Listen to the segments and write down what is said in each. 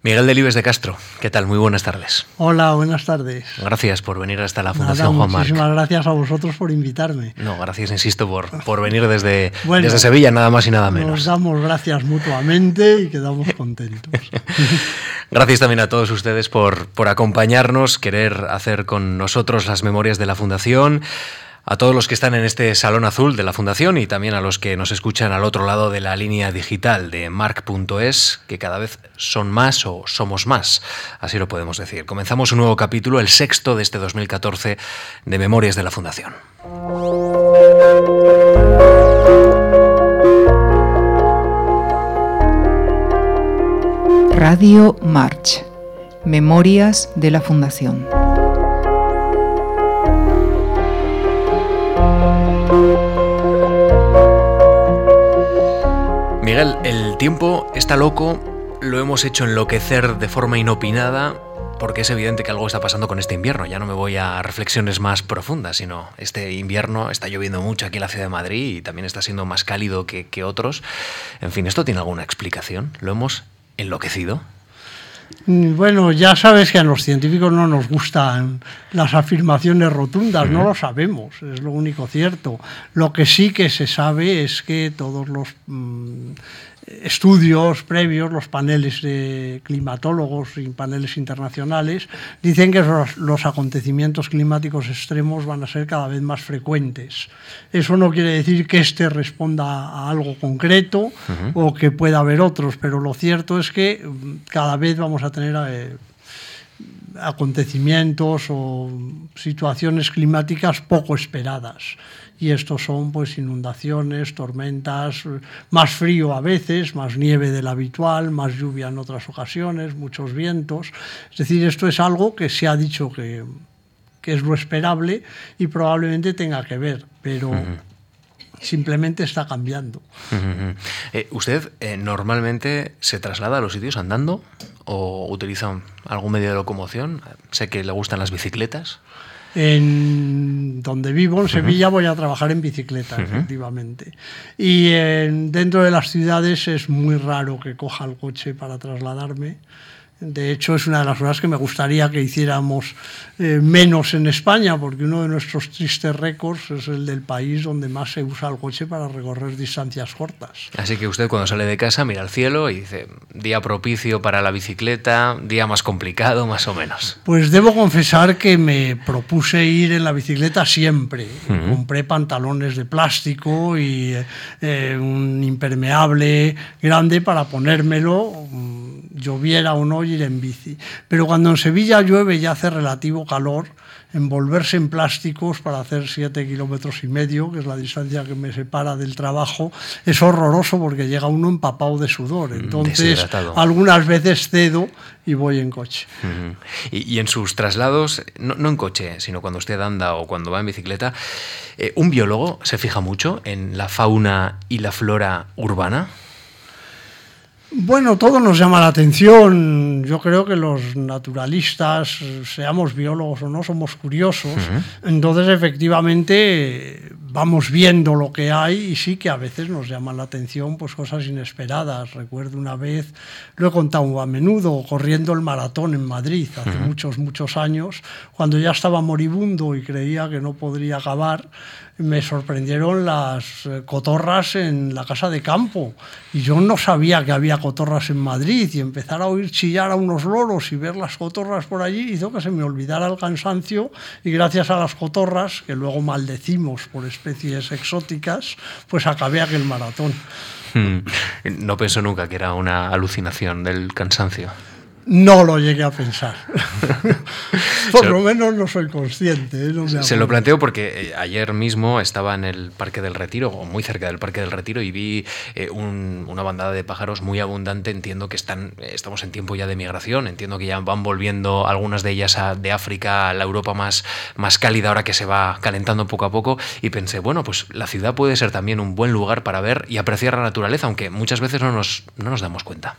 Miguel Delibes de Castro, ¿qué tal? Muy buenas tardes. Hola, buenas tardes. Gracias por venir hasta la Fundación Juan Marc. Muchísimas gracias a vosotros por invitarme. No, gracias, insisto, por, por venir desde, desde Sevilla, nada más y nada menos. Nos damos gracias mutuamente y quedamos contentos. gracias también a todos ustedes por, por acompañarnos, querer hacer con nosotros las memorias de la Fundación a todos los que están en este salón azul de la Fundación y también a los que nos escuchan al otro lado de la línea digital de mark.es, que cada vez son más o somos más, así lo podemos decir. Comenzamos un nuevo capítulo, el sexto de este 2014 de Memorias de la Fundación. Radio March, Memorias de la Fundación. Miguel, el tiempo está loco, lo hemos hecho enloquecer de forma inopinada, porque es evidente que algo está pasando con este invierno. Ya no me voy a reflexiones más profundas, sino este invierno está lloviendo mucho aquí en la ciudad de Madrid y también está siendo más cálido que, que otros. En fin, ¿esto tiene alguna explicación? ¿Lo hemos enloquecido? Mm, bueno, ya sabes que a los científicos no nos gustan las afirmaciones rotundas, no lo sabemos, es lo único cierto. Lo que sí que se sabe es que todos los mm, estudios previos, los paneles de climatólogos y paneles internacionales, dicen que los, acontecimientos climáticos extremos van a ser cada vez más frecuentes. Eso no quiere decir que éste responda a algo concreto o que pueda haber otros, pero lo cierto es que cada vez vamos a tener... Acontecimientos o situaciones climáticas poco esperadas y estos son pues inundaciones, tormentas, más frío a veces, más nieve del habitual, más lluvia en otras ocasiones, muchos vientos. Es decir, esto es algo que se ha dicho que, que es lo esperable y probablemente tenga que ver, pero simplemente está cambiando. Eh, ¿Usted eh, normalmente se traslada a los sitios andando o utiliza algún medio de locomoción? Sé que le gustan las bicicletas. En donde vivo, en Sevilla, voy a trabajar en bicicleta, efectivamente. Y dentro de las ciudades es muy raro que coja el coche para trasladarme. De hecho, es una de las cosas que me gustaría que hiciéramos eh, menos en España, porque uno de nuestros tristes récords es el del país donde más se usa el coche para recorrer distancias cortas. Así que usted cuando sale de casa mira al cielo y dice, día propicio para la bicicleta, día más complicado, más o menos. Pues debo confesar que me propuse ir en la bicicleta siempre. Compré pantalones de plástico y eh, un impermeable grande para ponérmelo lloviera o no ir en bici. Pero cuando en Sevilla llueve y hace relativo calor, envolverse en plásticos para hacer siete kilómetros y medio, que es la distancia que me separa del trabajo, es horroroso porque llega uno empapado de sudor. Mm, Entonces, algunas veces cedo y voy en coche. y, en sus traslados, no, en coche, sino cuando usted anda o cuando va en bicicleta, eh, ¿un biólogo se fija mucho en la fauna y la flora urbana? Bueno, todo nos llama la atención. Yo creo que los naturalistas, seamos biólogos o no, somos curiosos. Entonces, efectivamente, vamos viendo lo que hay y sí que a veces nos llaman la atención pues, cosas inesperadas. Recuerdo una vez, lo he contado a menudo, corriendo el maratón en Madrid hace muchos, muchos años, cuando ya estaba moribundo y creía que no podría acabar me sorprendieron las eh, cotorras en la casa de campo. Y yo no sabía que había cotorras en Madrid y empezar a oír chillar a unos loros y ver las cotorras por allí hizo que se me olvidara el cansancio y gracias a las cotorras, que luego maldecimos por especies exóticas, pues acabé aquel maratón. Hmm. No pensó nunca que era una alucinación del cansancio. No lo llegué a pensar. Por lo menos no soy consciente. ¿eh? se lo planteo porque eh, ayer mismo estaba en el Parque del Retiro, o muy cerca del Parque del Retiro, y vi eh, una bandada de pájaros muy abundante. Entiendo que están, estamos en tiempo ya de migración, entiendo que ya van volviendo algunas de ellas de África a la Europa más, más cálida ahora que se va calentando poco a poco. Y pensé, bueno, pues la ciudad puede ser también un buen lugar para ver y apreciar la naturaleza, aunque muchas veces no nos, no nos damos cuenta.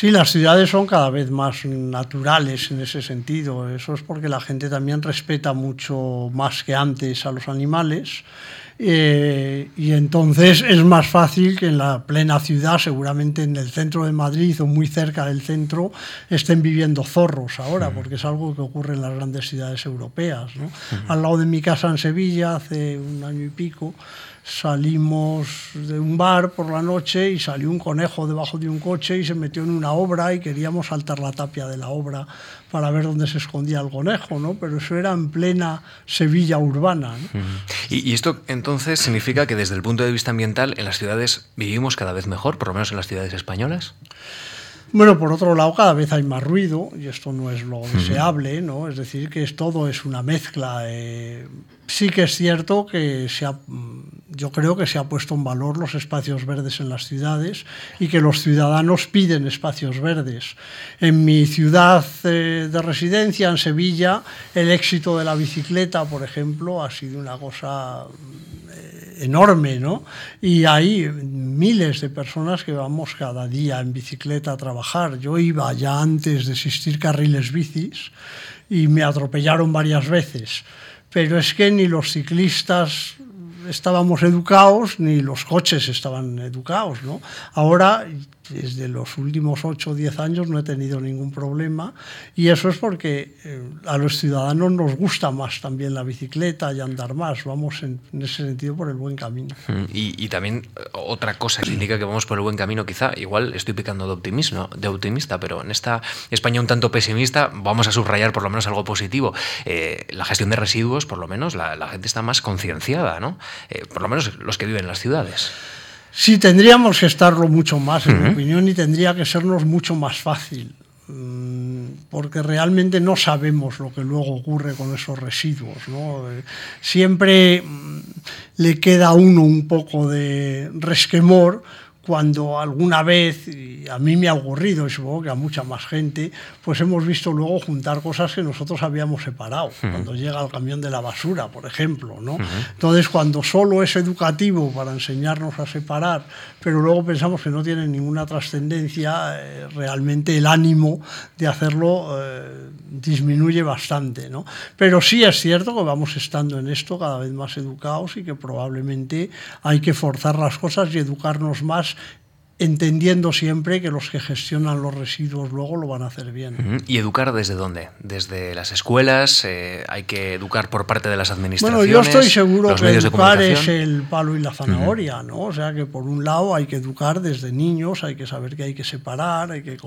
Sí, las ciudades son cada vez más naturales en ese sentido. Eso es porque la gente también respeta mucho más que antes a los animales Eh, y entonces es más fácil que en la plena ciudad, seguramente en el centro de Madrid o muy cerca del centro, estén viviendo zorros ahora, porque es algo que ocurre en las grandes ciudades europeas. Al lado de mi casa en Sevilla, hace un año y pico, salimos de un bar por la noche y salió un conejo debajo de un coche y se metió en una obra y queríamos saltar la tapia de la obra para ver dónde se escondía el conejo, ¿no? Pero eso era en plena Sevilla urbana. ¿Y, esto entonces significa que desde el punto de vista ambiental en las ciudades vivimos cada vez mejor, por lo menos en las ciudades españolas? Bueno, por otro lado, cada vez hay más ruido y esto no es lo deseable, ¿no? Es decir, que es, todo es una mezcla. Eh, sí que es cierto que se ha, yo creo que se ha puesto en valor los espacios verdes en las ciudades y que los ciudadanos piden espacios verdes. En mi ciudad eh, de residencia, en Sevilla, el éxito de la bicicleta, por ejemplo, ha sido una cosa enorme, ¿no? Y hay miles de personas que vamos cada día en bicicleta a trabajar. Yo iba ya antes de existir carriles bicis y me atropellaron varias veces. Pero es que ni los ciclistas estábamos educados ni los coches estaban educados, ¿no? Ahora desde los últimos 8 o 10 años no he tenido ningún problema y eso es porque eh, a los ciudadanos nos gusta más también la bicicleta y andar más, vamos en, ese sentido por el buen camino. Mm, y, también eh, otra cosa que indica que vamos por el buen camino, quizá, igual estoy picando de, optimismo, de optimista, pero en esta España un tanto pesimista vamos a subrayar por lo menos algo positivo. Eh, la gestión de residuos, por lo menos, la, gente está más concienciada, ¿no? por lo menos los que viven en las ciudades. Sí, tendríamos que estarlo mucho más, en mi opinión, y tendría que sernos mucho más fácil, mm, porque realmente no sabemos lo que luego ocurre con esos residuos. Eh, siempre mm, le queda a uno un poco de resquemor cuando alguna vez, y a mí me ha ocurrido, y supongo que a mucha más gente, pues hemos visto luego juntar cosas que nosotros habíamos separado, cuando llega el camión de la basura, por ejemplo. ¿no? Entonces, cuando solo es educativo para enseñarnos a separar, pero luego pensamos que no tiene ninguna trascendencia, eh, realmente el ánimo de hacerlo eh, disminuye bastante. ¿no? Pero sí es cierto que vamos estando en esto cada vez más educados y que probablemente hay que forzar las cosas y educarnos más entendiendo siempre que los que gestionan los residuos luego lo van a hacer bien. ¿Y educar desde dónde? ¿Desde las escuelas? Eh, ¿Hay que educar por parte de las administraciones? Bueno, yo estoy seguro que educar es el palo y la zanahoria, ¿no? O sea que por un lado hay que educar desde niños, hay que saber que hay que separar, hay que,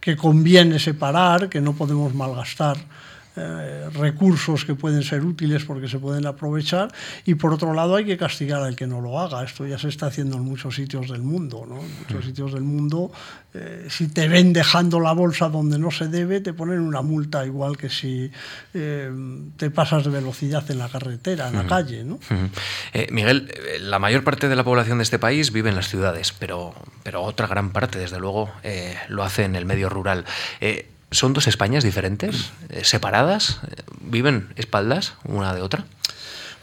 que conviene separar, que no podemos malgastar eh, recursos que pueden ser útiles porque se pueden aprovechar y por otro lado hay que castigar al que no lo haga. Esto ya se está haciendo en muchos sitios del mundo. ¿no? En muchos sitios del mundo, eh, si te ven dejando la bolsa donde no se debe, te ponen una multa igual que si eh, te pasas de velocidad en la carretera, en la calle. ¿no? Miguel, la mayor parte de la población de este país vive en las ciudades, pero, pero otra gran parte, desde luego, lo hace en el medio rural. ¿Son dos Españas diferentes, eh, separadas? ¿Viven espaldas una de otra?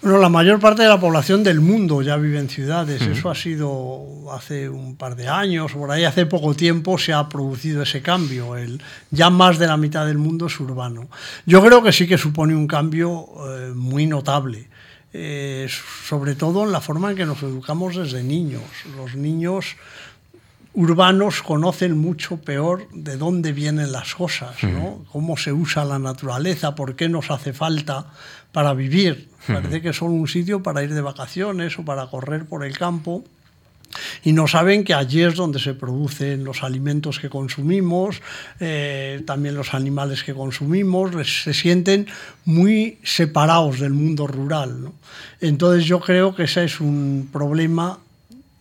Bueno, la mayor parte de la población del mundo ya vive en ciudades. Eso ha sido hace un par de años, por ahí hace poco tiempo se ha producido ese cambio. El, ya más de la mitad del mundo es urbano. Yo creo que sí que supone un cambio eh, muy notable. Eh, sobre todo en la forma en que nos educamos desde niños. Los niños urbanos conocen mucho peor de dónde vienen las cosas, ¿no? cómo se usa la naturaleza, por qué nos hace falta para vivir. Parece que son un sitio para ir de vacaciones o para correr por el campo. Y no saben que allí es donde se producen los alimentos que consumimos, eh, también los animales que consumimos, se sienten muy separados del mundo rural. Entonces yo creo que ese es un problema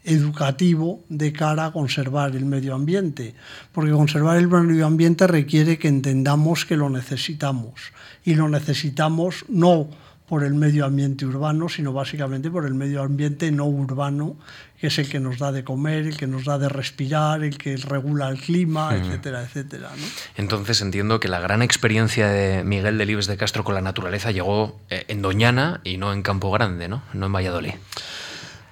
educativo de cara a conservar el medio ambiente, porque conservar el medio ambiente requiere que entendamos que lo necesitamos y lo necesitamos no por el medio ambiente urbano, sino básicamente por el medio ambiente no urbano, que es el que nos da de comer, el que nos da de respirar, el que regula el clima, etcétera, etcétera. Entonces entiendo que la gran experiencia de Miguel Delibes de Castro con la naturaleza llegó eh, en Doñana y no en Campo Grande, ¿no? No en Valladolid.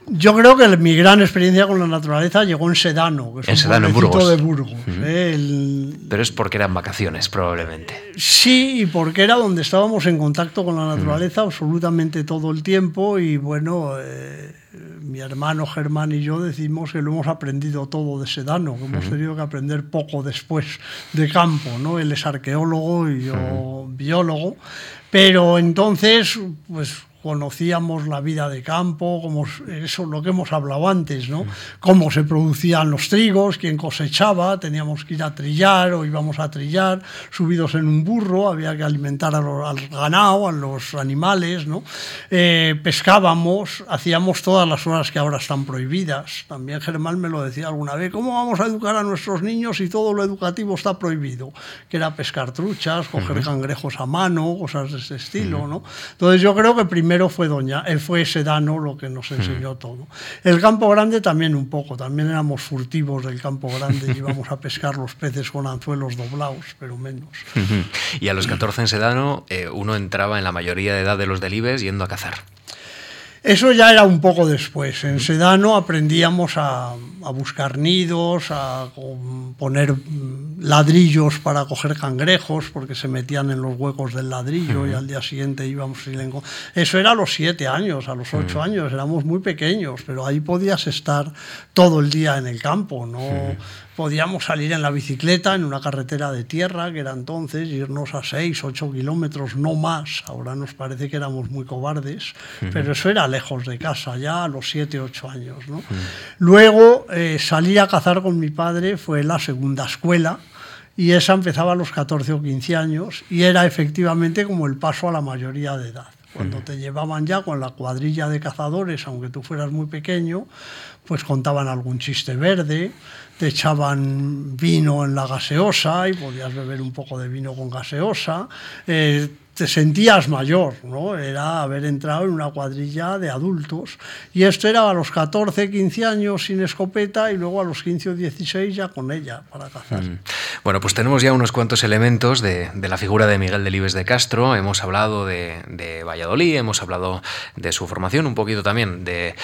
Yo creo que mi gran experiencia con la naturaleza llegó en Sedano, que es En un Sedano, Burgos. de Burgos. ¿eh? El- Pero es porque eran vacaciones, probablemente. Sí, y porque era donde estábamos en contacto con la naturaleza absolutamente todo el tiempo y bueno, eh, mi hermano Germán y yo decimos que lo hemos aprendido todo de Sedano, que hemos tenido que aprender poco después de campo, ¿no? Él es arqueólogo y yo biólogo, pero entonces, pues conocíamos la vida de campo, como eso lo que hemos hablado antes, ¿no? Cómo se producían los trigos, quién cosechaba, teníamos que ir a trillar o íbamos a trillar, subidos en un burro, había que alimentar a al ganado, a los animales, ¿no? Eh, pescábamos, hacíamos todas las horas que ahora están prohibidas. También Germán me lo decía alguna vez, ¿cómo vamos a educar a nuestros niños si todo lo educativo está prohibido? Que era pescar truchas, coger cangrejos a mano, cosas de ese estilo, ¿no? Entonces yo creo que primero fue Doña, eh, fue Sedano lo que nos enseñó todo. El campo grande también un poco, también éramos furtivos del campo grande íbamos a pescar los peces con anzuelos doblados, pero menos. Ujú. Y a los 14 en Sedano, eh, uno entraba en la mayoría de edad de los delibes yendo a cazar. Eso ya era un poco después. En Sedano aprendíamos a, a buscar nidos, a poner ladrillos para coger cangrejos, porque se metían en los huecos del ladrillo y al día siguiente íbamos y le Eso era a los siete años, a los ocho años, éramos muy pequeños, pero ahí podías estar todo el día en el campo, no podíamos salir en la bicicleta en una carretera de tierra, que era entonces, irnos a 6, 8 kilómetros, no más. Ahora nos parece que éramos muy cobardes, pero eso era lejos de casa, ya a los 7, 8 años. ¿no? Luego eh, salí a cazar con mi padre, fue la segunda escuela. Y esa empezaba a los 14 o 15 años y era efectivamente como el paso a la mayoría de edad. Cuando te llevaban ya con la cuadrilla de cazadores, aunque tú fueras muy pequeño, pues contaban algún chiste verde, te echaban vino en la gaseosa y podías beber un poco de vino con gaseosa. eh, te sentías mayor, ¿no? Era haber entrado en una cuadrilla de adultos. Y esto era a los 14, 15 años sin escopeta y luego a los 15 o 16 ya con ella para cazar. Bueno, pues tenemos ya unos cuantos elementos de, de la figura de Miguel Delibes de Castro. Hemos hablado de, de Valladolid, hemos hablado de su formación, un poquito también de,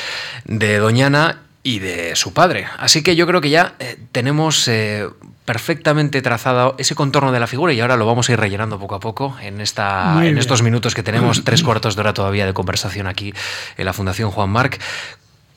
de Doñana y de su padre. Así que yo creo que ya eh, tenemos eh, perfectamente trazado ese contorno de la figura y ahora lo vamos a ir rellenando poco a poco en, esta, Muy en bien. estos minutos que tenemos, tres cuartos de hora todavía de conversación aquí en la Fundación Juan Marc.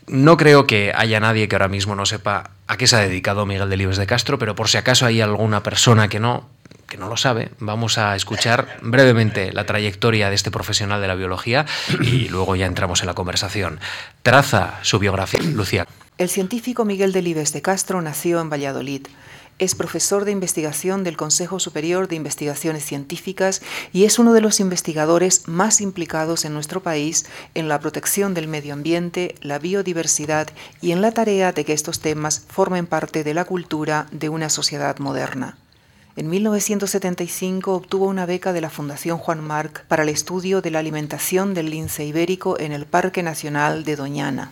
No creo que haya nadie que ahora mismo no sepa a qué se ha dedicado Miguel Delibes de Castro, pero por si acaso hay alguna persona que no, que no lo sabe, vamos a escuchar brevemente la trayectoria de este profesional de la biología y luego ya entramos en la conversación. Traza su biografía, Lucía. El científico Miguel Delibes de Castro nació en Valladolid. Es profesor de investigación del Consejo Superior de Investigaciones Científicas y es uno de los investigadores más implicados en nuestro país en la protección del medio ambiente, la biodiversidad y en la tarea de que estos temas formen parte de la cultura de una sociedad moderna. En 1975 obtuvo una beca de la Fundación Juan Marc para el estudio de la alimentación del lince ibérico en el Parque Nacional de Doñana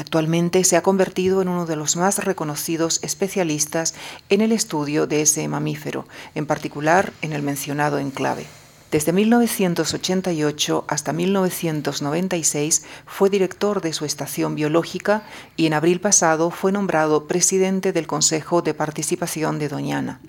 actualmente se ha convertido en uno de los más reconocidos especialistas en el estudio de ese mamífero, en particular en el mencionado enclave. Desde 1988 hasta 1996 fue director de su estación biológica y en abril pasado fue nombrado presidente del Consejo de Participación de Doñana.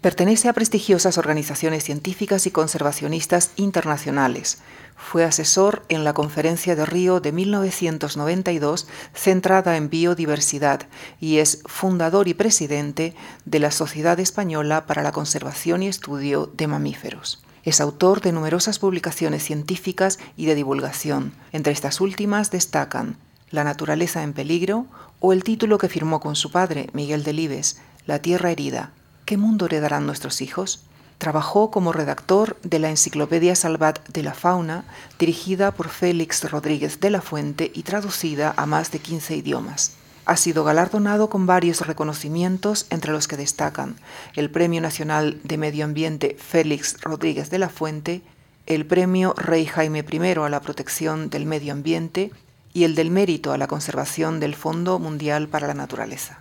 Pertenece a prestigiosas organizaciones científicas y conservacionistas internacionales. Fue asesor en la Conferencia de Río de 1992 centrada en biodiversidad y es fundador y presidente de la Sociedad Española para la Conservación y Estudio de Mamíferos. Es autor de numerosas publicaciones científicas y de divulgación. Entre estas últimas destacan La naturaleza en peligro o el título que firmó con su padre, Miguel Delibes, La tierra herida, ¿Qué mundo heredarán nuestros hijos? Trabajó como redactor de la Enciclopedia Salvat de la Fauna, dirigida por Félix Rodríguez de la Fuente y traducida a más de 15 idiomas. Ha sido galardonado con varios reconocimientos, entre los que destacan el Premio Nacional de Medio Ambiente Félix Rodríguez de la Fuente, el Premio Rey Jaime I a la Protección del Medio Ambiente y el del Mérito a la Conservación del Fondo Mundial para la Naturaleza.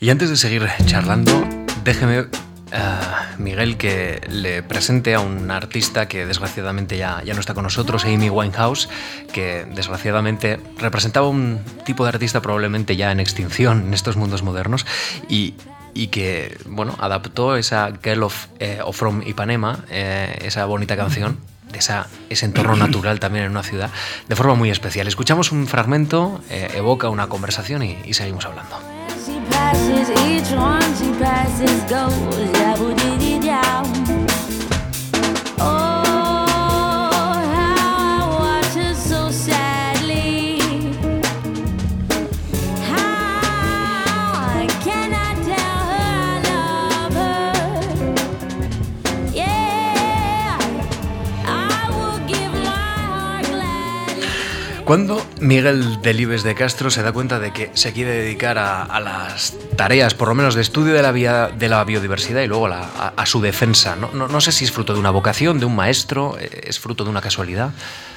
Y antes de seguir charlando, déjeme Miguel, que le presente a un artista que desgraciadamente ya, ya no está con nosotros, Amy Winehouse, que desgraciadamente representaba un tipo de artista probablemente ya en extinción en estos mundos modernos y, y que bueno, adaptó esa Girl of, eh, From Ipanema, eh, esa bonita canción, de esa, ese entorno natural también en una ciudad, de forma muy especial. Escuchamos un fragmento, eh, evoca una conversación y, y seguimos hablando. Passes, each one she passes goes, yeah, down. Cuando Miguel Delibes de Castro se da cuenta de que se quiere dedicar a, las tareas, por lo menos de estudio de la, de la biodiversidad y luego a, su defensa? No, no, sé si es fruto de una vocación, de un maestro, eh, es fruto de una casualidad.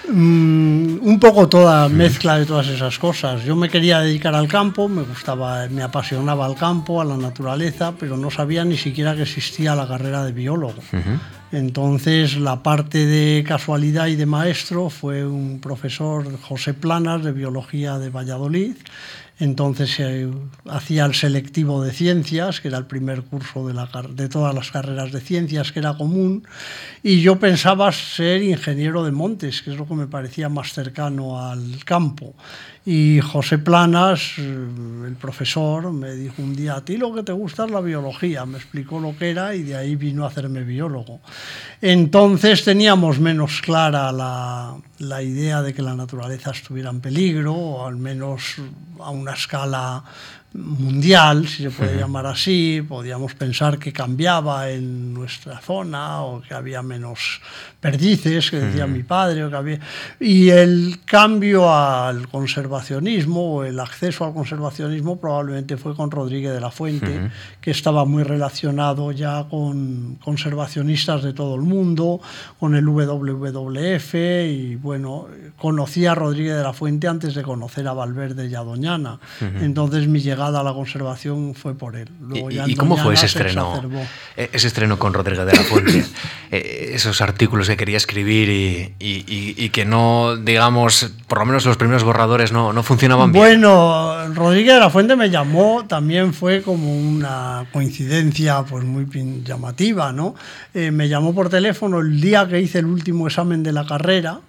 Mm, un poco toda mezcla de todas esas cosas. Yo me quería dedicar al campo, me gustaba, me apasionaba al campo, a la naturaleza, pero no sabía ni siquiera que existía la carrera de biólogo. Entonces la parte de casualidad y de maestro fue un profesor, José Planas, de Biología de Valladolid. Entonces hacía el selectivo de ciencias, que era el primer curso de, de todas las carreras de ciencias que era común, y yo pensaba ser ingeniero de montes, que es lo que me parecía más cercano al campo. Y José Planas, eh, el profesor, me dijo un día, a ti lo que te gusta es la biología, me explicó lo que era y de ahí vino a hacerme biólogo. Entonces teníamos menos clara la, la idea de que la naturaleza estuviera en peligro, al menos a una escala mundial, si se puede llamar así, podíamos pensar que cambiaba en nuestra zona o que había menos perdices, que decía mi padre, o que había... y el cambio al conservacionismo o el acceso al conservacionismo probablemente fue con Rodríguez de la Fuente, que estaba muy relacionado ya con conservacionistas de todo el mundo, con el WWF y bueno, conocí a Rodríguez de la Fuente antes de conocer a Valverde y a Doñana. Entonces mi llegada a la conservación fue por él. ¿Y, cómo fue ese estreno? E, ese estreno con Rodríguez de la Fuente. E, esos artículos que quería escribir y, que no, digamos, por lo menos los primeros borradores no, no funcionaban bien. Bueno, Rodríguez de la Fuente me llamó, también fue como una coincidencia pues muy llamativa, ¿no? Eh, me llamó por teléfono el día que hice el último examen de la carrera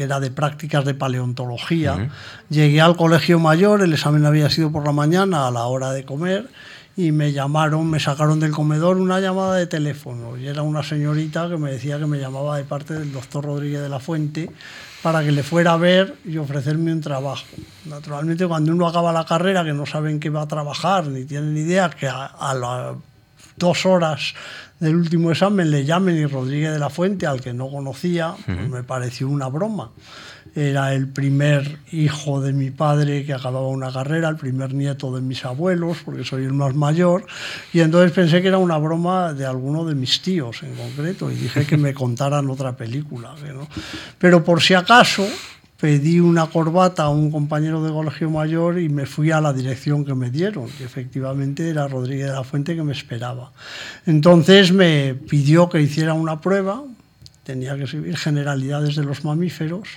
que era de prácticas de paleontología. Llegué al colegio mayor, el examen había sido por la mañana a la hora de comer y me llamaron, me sacaron del comedor una llamada de teléfono y era una señorita que me decía que me llamaba de parte del doctor Rodríguez de la Fuente para que le fuera a ver y ofrecerme un trabajo. Naturalmente cuando uno acaba la carrera que no saben qué va a trabajar ni tienen idea que a, a las dos horas del último examen le llamen y Rodríguez de la Fuente, al que no conocía, me pareció una broma. Era el primer hijo de mi padre que acababa una carrera, el primer nieto de mis abuelos, porque soy el más mayor, y entonces pensé que era una broma de alguno de mis tíos en concreto, y dije que me contaran otra película. Pero por si acaso, pedí una corbata a un compañero de colegio mayor y me fui a la dirección que me dieron, que efectivamente era Rodríguez de la Fuente que me esperaba. Entonces me pidió que hiciera una prueba, tenía que escribir generalidades de los mamíferos,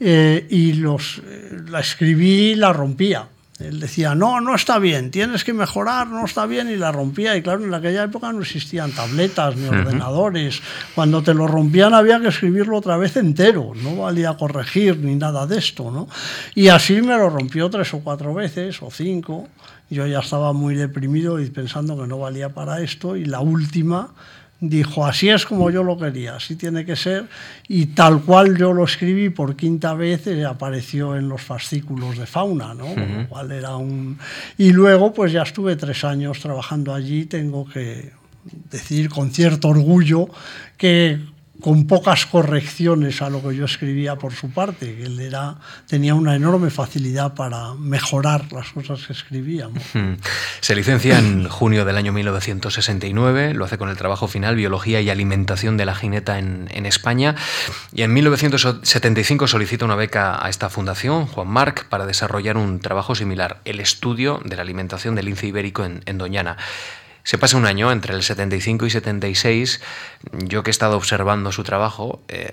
eh, y los, eh, la escribí y la rompía. Él decía, no, no está bien, tienes que mejorar, no está bien, y la rompía. Y claro, en aquella época no existían tabletas ni ordenadores. Cuando te lo rompían había que escribirlo otra vez entero, no valía corregir ni nada de esto. ¿no? Y así me lo rompió tres o cuatro veces, o cinco. Yo ya estaba muy deprimido y pensando que no valía para esto. Y la última dijo, así es como yo lo quería, así tiene que ser, y tal cual yo lo escribí por quinta vez, eh, apareció en los fascículos de fauna, ¿no? cual era un... Y luego, pues ya estuve tres años trabajando allí, tengo que decir con cierto orgullo que con pocas correcciones a lo que yo escribía por su parte, él tenía una enorme facilidad para mejorar las cosas que escribíamos. Se licencia en junio del año 1969, lo hace con el trabajo final Biología y Alimentación de la Jineta en, España, y en 1975 solicita una beca a esta fundación, Juan Marc, para desarrollar un trabajo similar, el estudio de la alimentación del lince ibérico en Doñana. Se pasa un año entre el 75 y 76. Yo que he estado observando su trabajo, eh,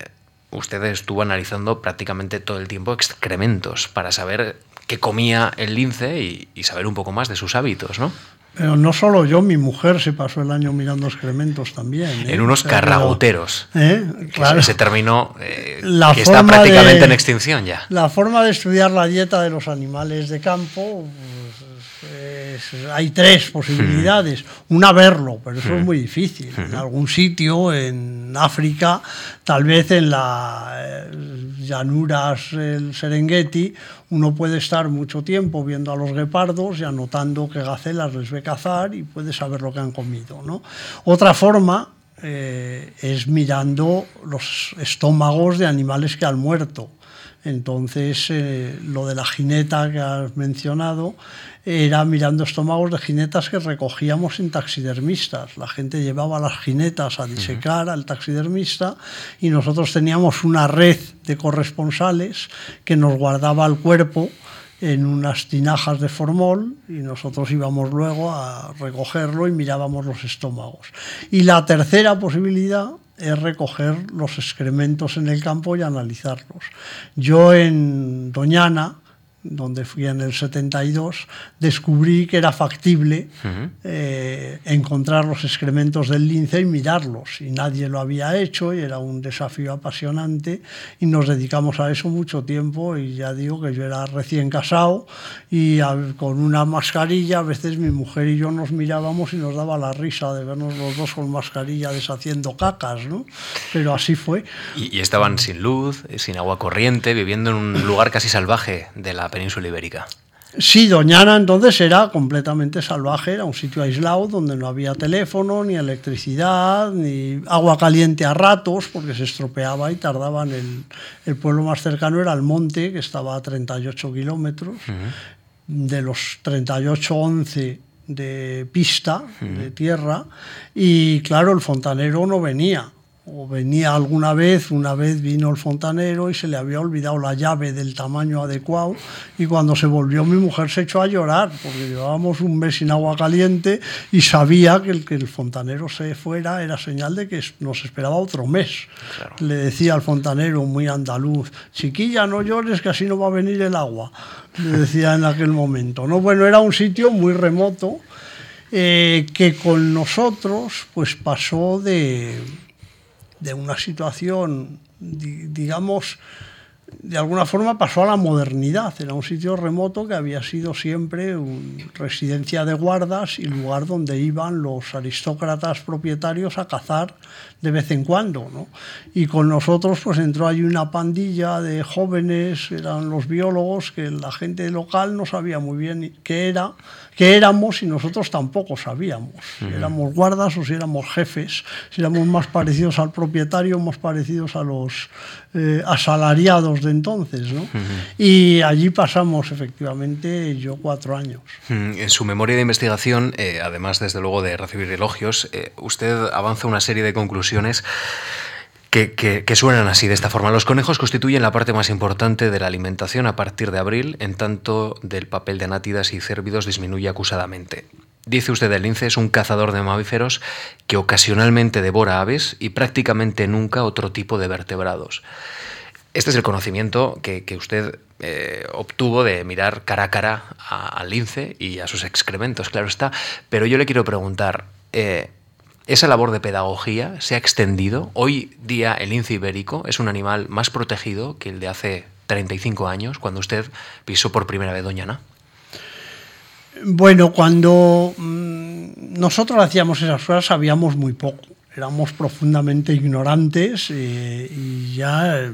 usted estuvo analizando prácticamente todo el tiempo excrementos para saber qué comía el lince y, y saber un poco más de sus hábitos, ¿no? Pero no solo yo, mi mujer se pasó el año mirando excrementos también. ¿eh? En unos carragoteros. ¿eh? Claro. Ese término eh, que está prácticamente en extinción ya. La forma de estudiar la dieta de los animales de campo, pues, hay tres posibilidades. Hmm. Una, verlo, pero eso es hmm. muy difícil. En hmm. algún sitio, en África, tal vez en las llanuras del Serengeti, uno puede estar mucho tiempo viendo a los guepardos y anotando qué gacelas les ve cazar y puede saber lo que han comido. ¿no? Otra forma eh, es mirando los estómagos de animales que han muerto. Entonces, eh, lo de la jineta que has mencionado era mirando estómagos de jinetas que recogíamos en taxidermistas. La gente llevaba las jinetas a disecar al taxidermista y nosotros teníamos una red de corresponsales que nos guardaba el cuerpo en unas tinajas de formol y nosotros íbamos luego a recogerlo y mirábamos los estómagos. Y la tercera posibilidad es recoger los excrementos en el campo y analizarlos. Yo en Doñana, donde fui en el 72, descubrí que era factible eh, encontrar los excrementos del lince y mirarlos. Y nadie lo había hecho y era un desafío apasionante y nos dedicamos a eso mucho tiempo y ya digo que yo era recién casado y con una mascarilla, a veces mi mujer y yo nos mirábamos y nos daba la risa de vernos los dos con mascarilla deshaciendo cacas, ¿no? Pero así fue. y estaban sin luz, sin agua corriente, viviendo en un lugar casi salvaje de la península ibérica. Sí, Doñana entonces era completamente salvaje, era un sitio aislado donde no había teléfono, ni electricidad, ni agua caliente a ratos, porque se estropeaba y tardaban. El, el pueblo más cercano era el monte, que estaba a 38 kilómetros. De los 38, 11 de pista, de tierra, y claro, el fontanero no venía o venía alguna vez, una vez vino el fontanero y se le había olvidado la llave del tamaño adecuado y cuando se volvió mi mujer se echó a llorar porque llevábamos un mes sin agua caliente y sabía que el que el fontanero se fuera era señal de que nos esperaba otro mes. Le decía al fontanero muy andaluz, chiquilla no llores que así no va a venir el agua, le decía en aquel momento. No, bueno, era un sitio muy remoto eh, que con nosotros pues pasó de de una situación, digamos, de alguna forma pasó a la modernidad. Era un sitio remoto que había sido siempre una residencia de guardas y lugar donde iban los aristócratas propietarios a cazar de vez en cuando. ¿no? Y con nosotros pues entró allí una pandilla de jóvenes, eran los biólogos, que la gente local no sabía muy bien qué era que éramos y nosotros tampoco sabíamos. Si éramos guardas o si éramos jefes, si éramos más parecidos al propietario, más parecidos a los eh, asalariados de entonces. ¿no? Y allí pasamos efectivamente yo cuatro años. En su memoria de investigación, eh, además desde luego de recibir elogios, eh, usted avanza una serie de conclusiones que, suenan así, de esta forma. Los conejos constituyen la parte más importante de la alimentación a partir de abril, en tanto del papel de anátidas y cérvidos disminuye acusadamente. Dice usted, el lince es un cazador de mamíferos que ocasionalmente devora aves y prácticamente nunca otro tipo de vertebrados. Este es el conocimiento que, usted eh, obtuvo de mirar cara a cara al lince y a sus excrementos, claro está. Pero yo le quiero preguntar, eh, esa labor de pedagogía se ha extendido. Hoy día el lince ibérico es un animal más protegido que el de hace 35 años, cuando usted pisó por primera vez Doñana. Bueno, cuando mm, nosotros hacíamos esas cosas sabíamos muy poco éramos profundamente ignorantes eh, y ya eh,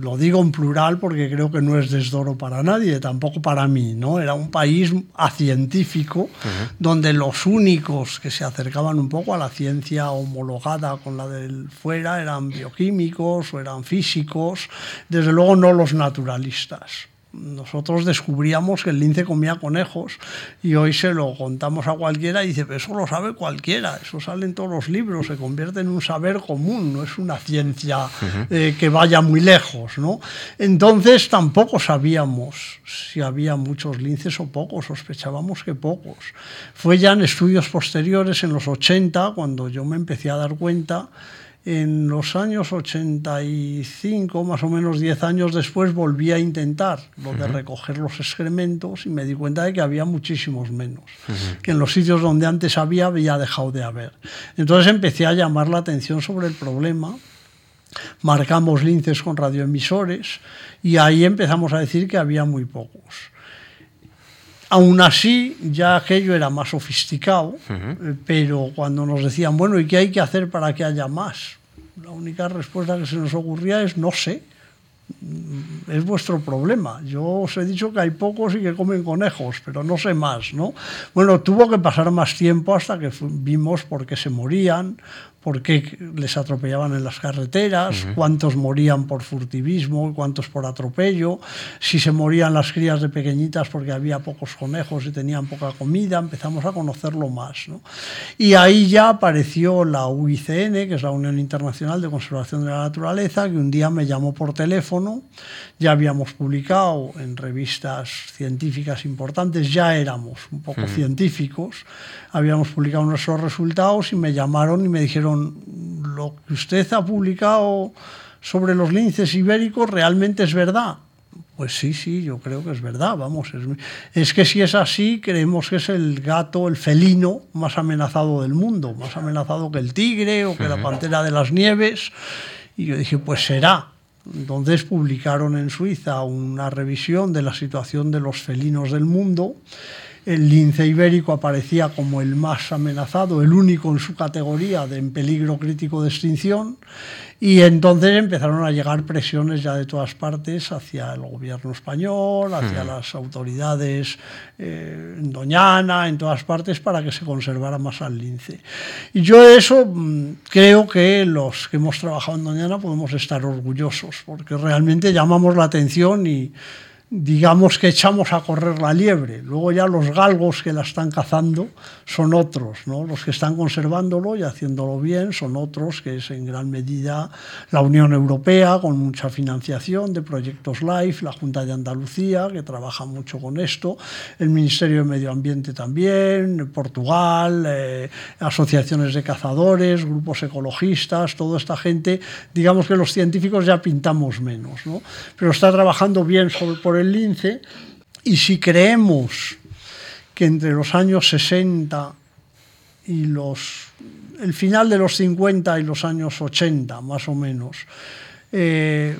lo digo en plural porque creo que no es desdoro para nadie, tampoco para mí, ¿no? Era un país acientífico donde los únicos que se acercaban un poco a la ciencia homologada con la del fuera eran bioquímicos o eran físicos, desde luego no los naturalistas. Nosotros descubríamos que el lince comía conejos y hoy se lo contamos a cualquiera y dice, eso lo sabe cualquiera, eso sale en todos los libros, se convierte en un saber común, no es una ciencia eh, que vaya muy lejos. ¿no? Entonces tampoco sabíamos si había muchos linces o pocos, sospechábamos que pocos. Fue ya en estudios posteriores, en los 80, cuando yo me empecé a dar cuenta en los años 85, más o menos 10 años después, volví a intentar lo de recoger los excrementos y me di cuenta de que había muchísimos menos, que en los sitios donde antes había había dejado de haber. Entonces empecé a llamar la atención sobre el problema, marcamos linces con radioemisores y ahí empezamos a decir que había muy pocos. Aún así, ya aquello era más sofisticado, pero cuando nos decían, bueno, ¿y qué hay que hacer para que haya más? La única respuesta que se nos ocurría es, no sé, mm, es vuestro problema. Yo os he dicho que hay pocos y que comen conejos, pero no sé más, ¿no? Bueno, tuvo que pasar más tiempo hasta que vimos por qué se morían, por qué les atropellaban en las carreteras, cuántos morían por furtivismo, cuántos por atropello, si se morían las crías de pequeñitas porque había pocos conejos y tenían poca comida, empezamos a conocerlo más. Y ahí ya apareció la UICN, que es la Unión Internacional de Conservación de la Naturaleza, que un día me llamó por teléfono, ya habíamos publicado en revistas científicas importantes, ya éramos un poco científicos, habíamos publicado nuestros resultados y me llamaron y me dijeron, lo que usted ha publicado sobre los linces ibéricos realmente es verdad. Pues sí, sí, yo creo que es verdad, vamos. Es, que si es así, creemos que es el gato, el felino más amenazado del mundo, más amenazado que el tigre o que la pantera de las nieves. Y yo dije, pues será. Entonces publicaron en Suiza una revisión de la situación de los felinos del mundo el lince ibérico aparecía como el más amenazado, el único en su categoría de en peligro crítico de extinción, y entonces empezaron a llegar presiones ya de todas partes hacia el gobierno español, hacia hmm. las autoridades eh, en Doñana, en todas partes, para que se conservara más al lince. Y yo eso mm, creo que los que hemos trabajado en Doñana podemos estar orgullosos, porque realmente llamamos la atención y digamos que echamos a correr la liebre. Luego ya los galgos que la están cazando son otros, ¿no? Los que están conservándolo y haciéndolo bien son otros, que es en gran medida la Unión Europea, con mucha financiación de proyectos LIFE, la Junta de Andalucía, que trabaja mucho con esto, el Ministerio de Medio Ambiente también, Portugal, eh, asociaciones de cazadores, grupos ecologistas, toda esta gente, digamos que los científicos ya pintamos menos, ¿no? Pero está trabajando bien sobre, por el lince, y si creemos que entre los años 60 y los, el final de los 50 y los años 80, más o menos, eh,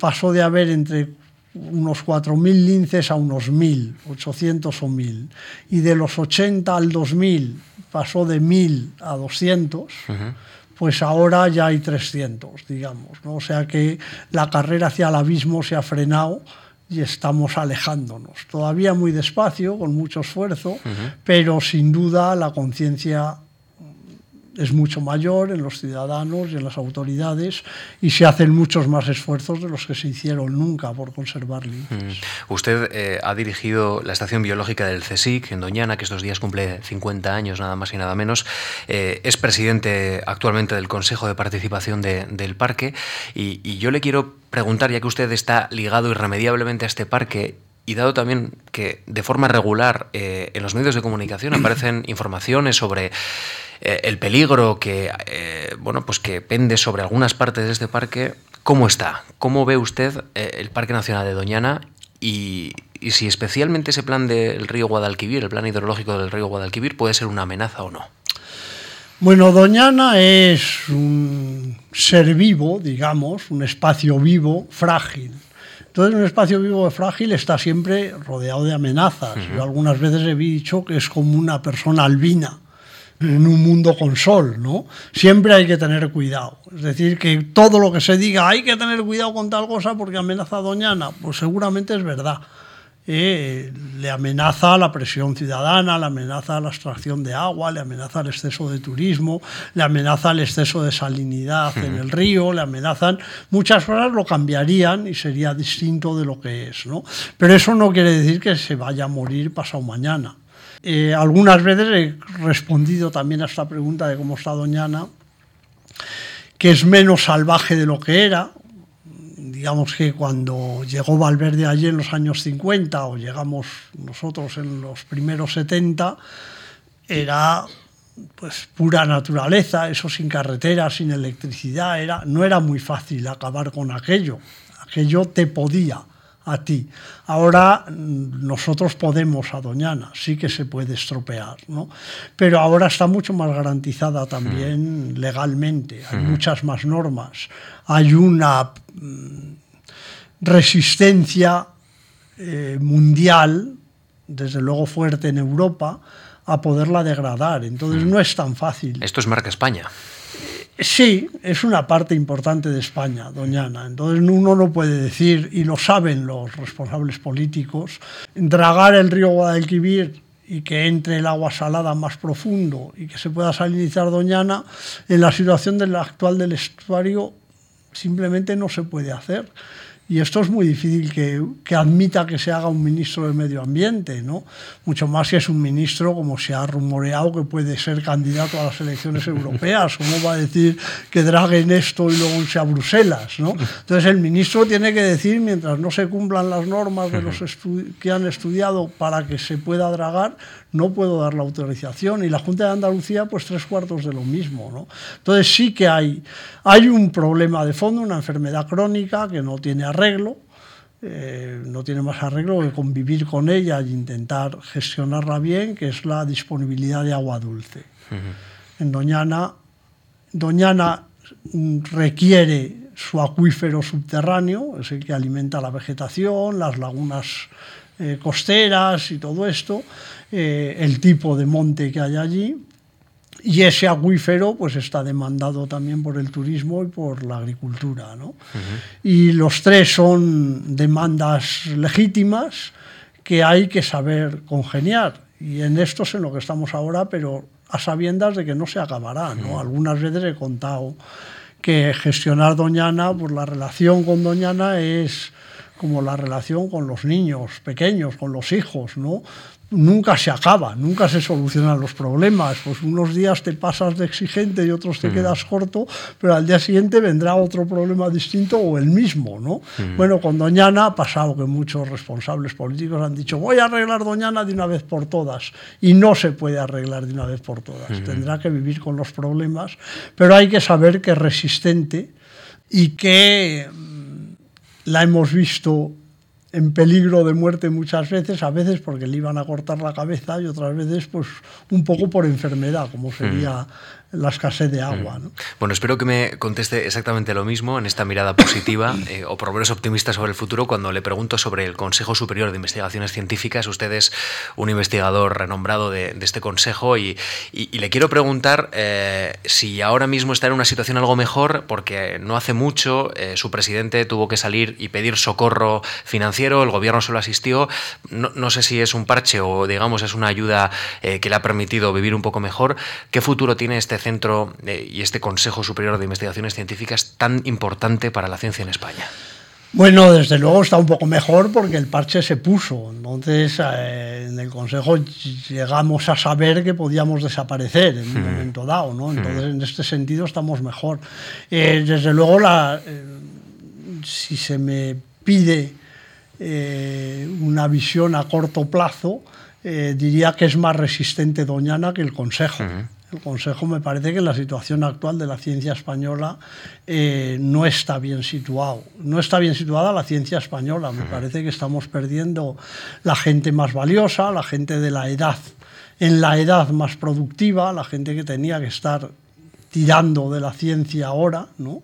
pasó de haber entre unos 4.000 linces a unos 1.000, 800 o 1.000, y de los 80 al 2000 pasó de 1.000 a 200, pues ahora ya hay 300, digamos. ¿no? O sea que la carrera hacia el abismo se ha frenado y estamos alejándonos. Todavía muy despacio, con mucho esfuerzo, pero sin duda la conciencia es mucho mayor en los ciudadanos y en las autoridades y se hacen muchos más esfuerzos de los que se hicieron nunca por conservar linces. Usted eh, ha dirigido la estación biológica del CSIC en Doñana, que estos días cumple 50 años, nada más y nada menos. Eh, es presidente actualmente del Consejo de Participación del Parque y, y yo le quiero preguntar, ya que usted está ligado irremediablemente a este parque y dado también que de forma regular eh, en los medios de comunicación aparecen informaciones sobre eh, el peligro que, eh, bueno, pues que pende sobre algunas partes de este parque, ¿cómo está? ¿Cómo ve usted el Parque Nacional de Doñana y, y, si especialmente ese plan del río Guadalquivir, el plan hidrológico del río Guadalquivir, puede ser una amenaza o no? Bueno, Doñana es un ser vivo, digamos, un espacio vivo, frágil entonces, un espacio vivo frágil está siempre rodeado de amenazas. Yo algunas veces he dicho que es como una persona albina en un mundo con sol, ¿no? Siempre hay que tener cuidado. Es decir, que todo lo que se diga hay que tener cuidado con tal cosa porque amenaza a Doñana, pues seguramente es verdad. eh, le amenaza la presión ciudadana, le amenaza la extracción de agua, le amenaza el exceso de turismo, le amenaza el exceso de salinidad en el río, le amenazan muchas cosas, lo cambiarían y sería distinto de lo que es. ¿no? Pero eso no quiere decir que se vaya a morir pasado mañana. Eh, algunas veces he respondido también a esta pregunta de cómo está Doñana, que es menos salvaje de lo que era, digamos que cuando llegó Valverde allí en los años 50 o llegamos nosotros en los primeros 70, era pues pura naturaleza, eso sin carretera, sin electricidad, era, no era muy fácil acabar con aquello, aquello te podía a ti. Ahora mm, nosotros podemos a Doñana, sí que se puede estropear, ¿no? pero ahora está mucho más garantizada también mm. legalmente, hay mm. muchas más normas, hay una resistencia eh, mundial, desde luego fuerte en Europa, a poderla degradar. Entonces no es tan fácil. Esto es marca España. Sí, es una parte importante de España, Doñana. Entonces uno no puede decir, y lo saben los responsables políticos, dragar el río Guadalquivir y que entre el agua salada más profundo y que se pueda salinizar Doñana, en la situación del actual del estuario simplemente no se puede hacer. Y esto es muy difícil que, que, admita que se haga un ministro de Medio Ambiente, ¿no? Mucho más si es un ministro, como se ha rumoreado, que puede ser candidato a las elecciones europeas. ¿Cómo va a decir que draguen esto y luego irse a Bruselas, ¿no? Entonces el ministro tiene que decir, mientras no se cumplan las normas de los que han estudiado para que se pueda dragar, no puedo dar la autorización. Y la Junta de Andalucía, pues tres cuartos de lo mismo. ¿no? Entonces sí que hay, hay un problema de fondo, una enfermedad crónica que no tiene arreglo. Eh, no tiene más arreglo que convivir con ella e intentar gestionarla bien, que es la disponibilidad de agua dulce. En Doñana, Doñana requiere su acuífero subterráneo, es el que alimenta la vegetación, las lagunas eh, costeras y todo esto, eh, el tipo de monte que hay allí. Y ese acuífero pues está demandado también por el turismo y por la agricultura. ¿no? Y los tres son demandas legítimas que hay que saber congeniar. Y en esto es en lo que estamos ahora, pero a sabiendas de que no se acabará. ¿no? Algunas veces he contado que gestionar Doñana, pues la relación con Doñana es como la relación con los niños pequeños, con los hijos, ¿no? Nunca se acaba, nunca se solucionan los problemas. Pues unos días te pasas de exigente y otros te mm. quedas corto, pero al día siguiente vendrá otro problema distinto o el mismo, ¿no? Mm. Bueno, con Doñana ha pasado que muchos responsables políticos han dicho voy a arreglar Doñana de una vez por todas y no se puede arreglar de una vez por todas. Mm. Tendrá que vivir con los problemas, pero hay que saber que es resistente y que la hemos visto en peligro de muerte muchas veces, a veces porque le iban a cortar la cabeza y otras veces pues un poco por enfermedad, como sería la escasez de agua. Mm. Bueno, espero que me conteste exactamente lo mismo en esta mirada positiva eh, o por menos optimista sobre el futuro cuando le pregunto sobre el Consejo Superior de Investigaciones Científicas. Usted es un investigador renombrado de, este consejo y, le quiero preguntar eh, si ahora mismo está en una situación algo mejor porque no hace mucho eh, su presidente tuvo que salir y pedir socorro financiero, el gobierno solo asistió. No, no sé si es un parche o digamos es una ayuda que le ha permitido vivir un poco mejor. ¿Qué futuro tiene este centro eh, y este Consejo Superior de Investigaciones Científicas tan importante para la ciencia en España? Bueno, desde luego está un poco mejor porque el parche se puso. Entonces, eh, en el Consejo llegamos a saber que podíamos desaparecer en un hmm. momento dado. ¿no? Entonces, hmm. en este sentido estamos mejor. Eh, desde luego, la, si se me pide una visión a corto plazo, diría que es más resistente Doñana que el Consejo. Hmm. El Consejo me parece que en la situación actual de la ciencia española eh, no está bien situado. No está bien situada la ciencia española. Me parece que estamos perdiendo la gente más valiosa, la gente de la edad, en la edad más productiva, la gente que tenía que estar tirando de la ciencia ahora, ¿no?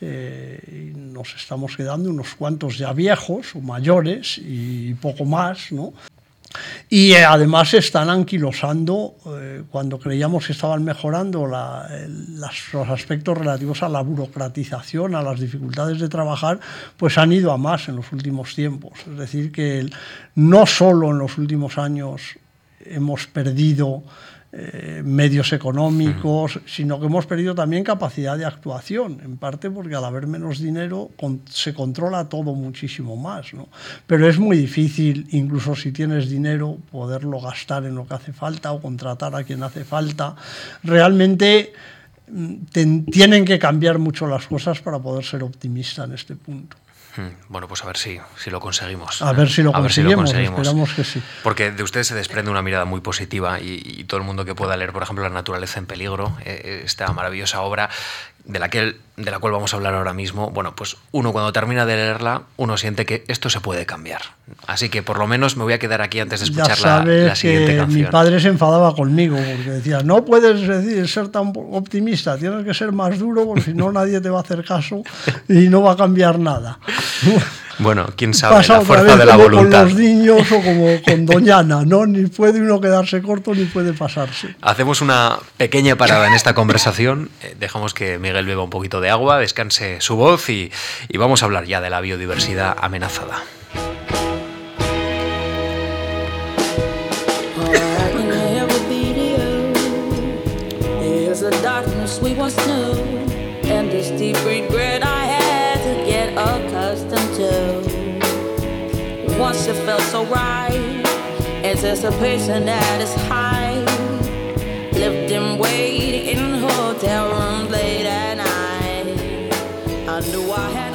Eh, nos estamos quedando unos cuantos ya viejos o mayores y poco más, ¿no? Y eh, además están anquilosando, eh, cuando creíamos que estaban mejorando los aspectos relativos a la burocratización, a las dificultades de trabajar, pues han ido a más en los últimos tiempos. Es decir, que no solo en los últimos años hemos perdido eh, medios económicos, sino que hemos perdido también capacidad de actuación, en parte porque al haber menos dinero se controla todo muchísimo más. ¿no? Pero es muy difícil, incluso si tienes dinero, poderlo gastar en lo que hace falta o contratar a quien hace falta. Realmente mm, tienen que cambiar mucho las cosas para poder ser optimista en este punto. Hmm, bueno, pues a ver si, si lo conseguimos. A ver si lo, conseguimos, Esperamos que sí. Porque de ustedes se desprende una mirada muy positiva y, todo el mundo que pueda leer, por ejemplo, La naturaleza en peligro, eh, esta maravillosa obra de la, que, de la cual vamos a hablar ahora mismo, bueno, pues uno cuando termina de leerla, uno siente que esto se puede cambiar. Así que por lo menos me voy a quedar aquí antes de escuchar la, la, siguiente que canción. Mi padre se enfadaba conmigo porque decía, no puedes decir, ser tan optimista, tienes que ser más duro porque si no nadie te va a hacer caso y no va a cambiar nada. Bueno, quién sabe, la fuerza de la voluntad. con los niños o como con Doñana, ¿no? Ni puede uno quedarse corto ni puede pasarse. Hacemos una pequeña parada en esta conversación, eh, dejamos que Miguel beba un poquito de agua, descanse su voz y, y vamos a hablar ya de la biodiversidad amenazada. Once it. I knew I had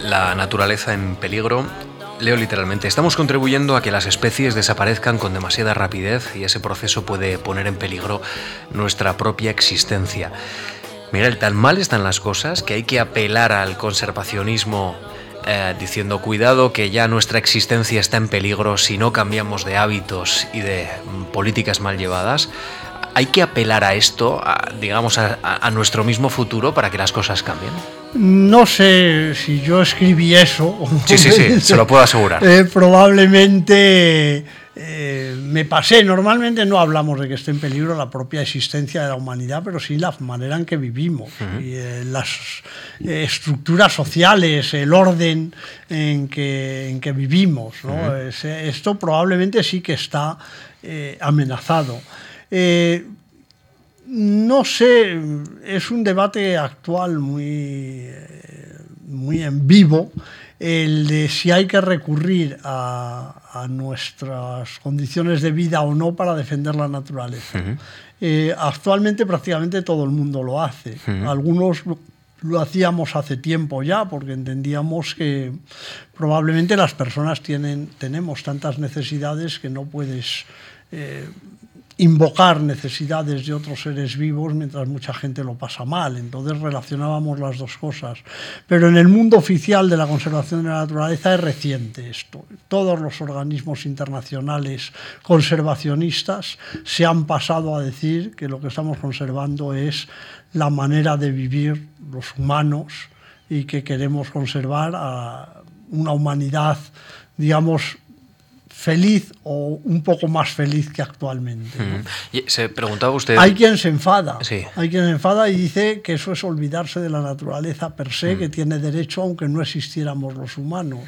La naturaleza en peligro Leo literalmente, estamos contribuyendo a que las especies desaparezcan con demasiada rapidez y ese proceso puede poner en peligro nuestra propia existencia. Miguel, tan mal están las cosas que hay que apelar al conservacionismo eh, diciendo cuidado que ya nuestra existencia está en peligro si no cambiamos de hábitos y de mm, políticas mal llevadas. ¿Hay que apelar a esto, digamos, a, nuestro mismo futuro para que las cosas cambien? No sé si yo escribí eso. Sí, sí, sí, se lo puedo asegurar. Eh, probablemente eh, me pasé, normalmente no hablamos de que esté en peligro la propia existencia de la humanidad, pero sí la manera en que vivimos, y, eh, las eh, estructuras sociales, el orden en que, en que vivimos. esto probablemente sí que está amenazado. no sé, es un debate actual muy, muy en vivo el de si hay que recurrir a, nuestras condiciones de vida o no para defender la naturaleza. Eh, actualmente prácticamente todo el mundo lo hace. Algunos lo, hacíamos hace tiempo ya porque entendíamos que probablemente las personas tienen, tenemos tantas necesidades que no puedes... Eh, invocar necesidades de otros seres vivos mientras mucha gente lo pasa mal. Entonces relacionábamos las dos cosas. Pero en el mundo oficial de la conservación de la naturaleza es reciente esto. Todos los organismos internacionales conservacionistas se han pasado a decir que lo que estamos conservando es la manera de vivir los humanos y que queremos conservar a una humanidad, digamos, feliz o un poco más feliz que actualmente. Se preguntaba usted. Hay quien se enfada. Hay quien se enfada y dice que eso es olvidarse de la naturaleza per se, que tiene derecho aunque no existiéramos los humanos.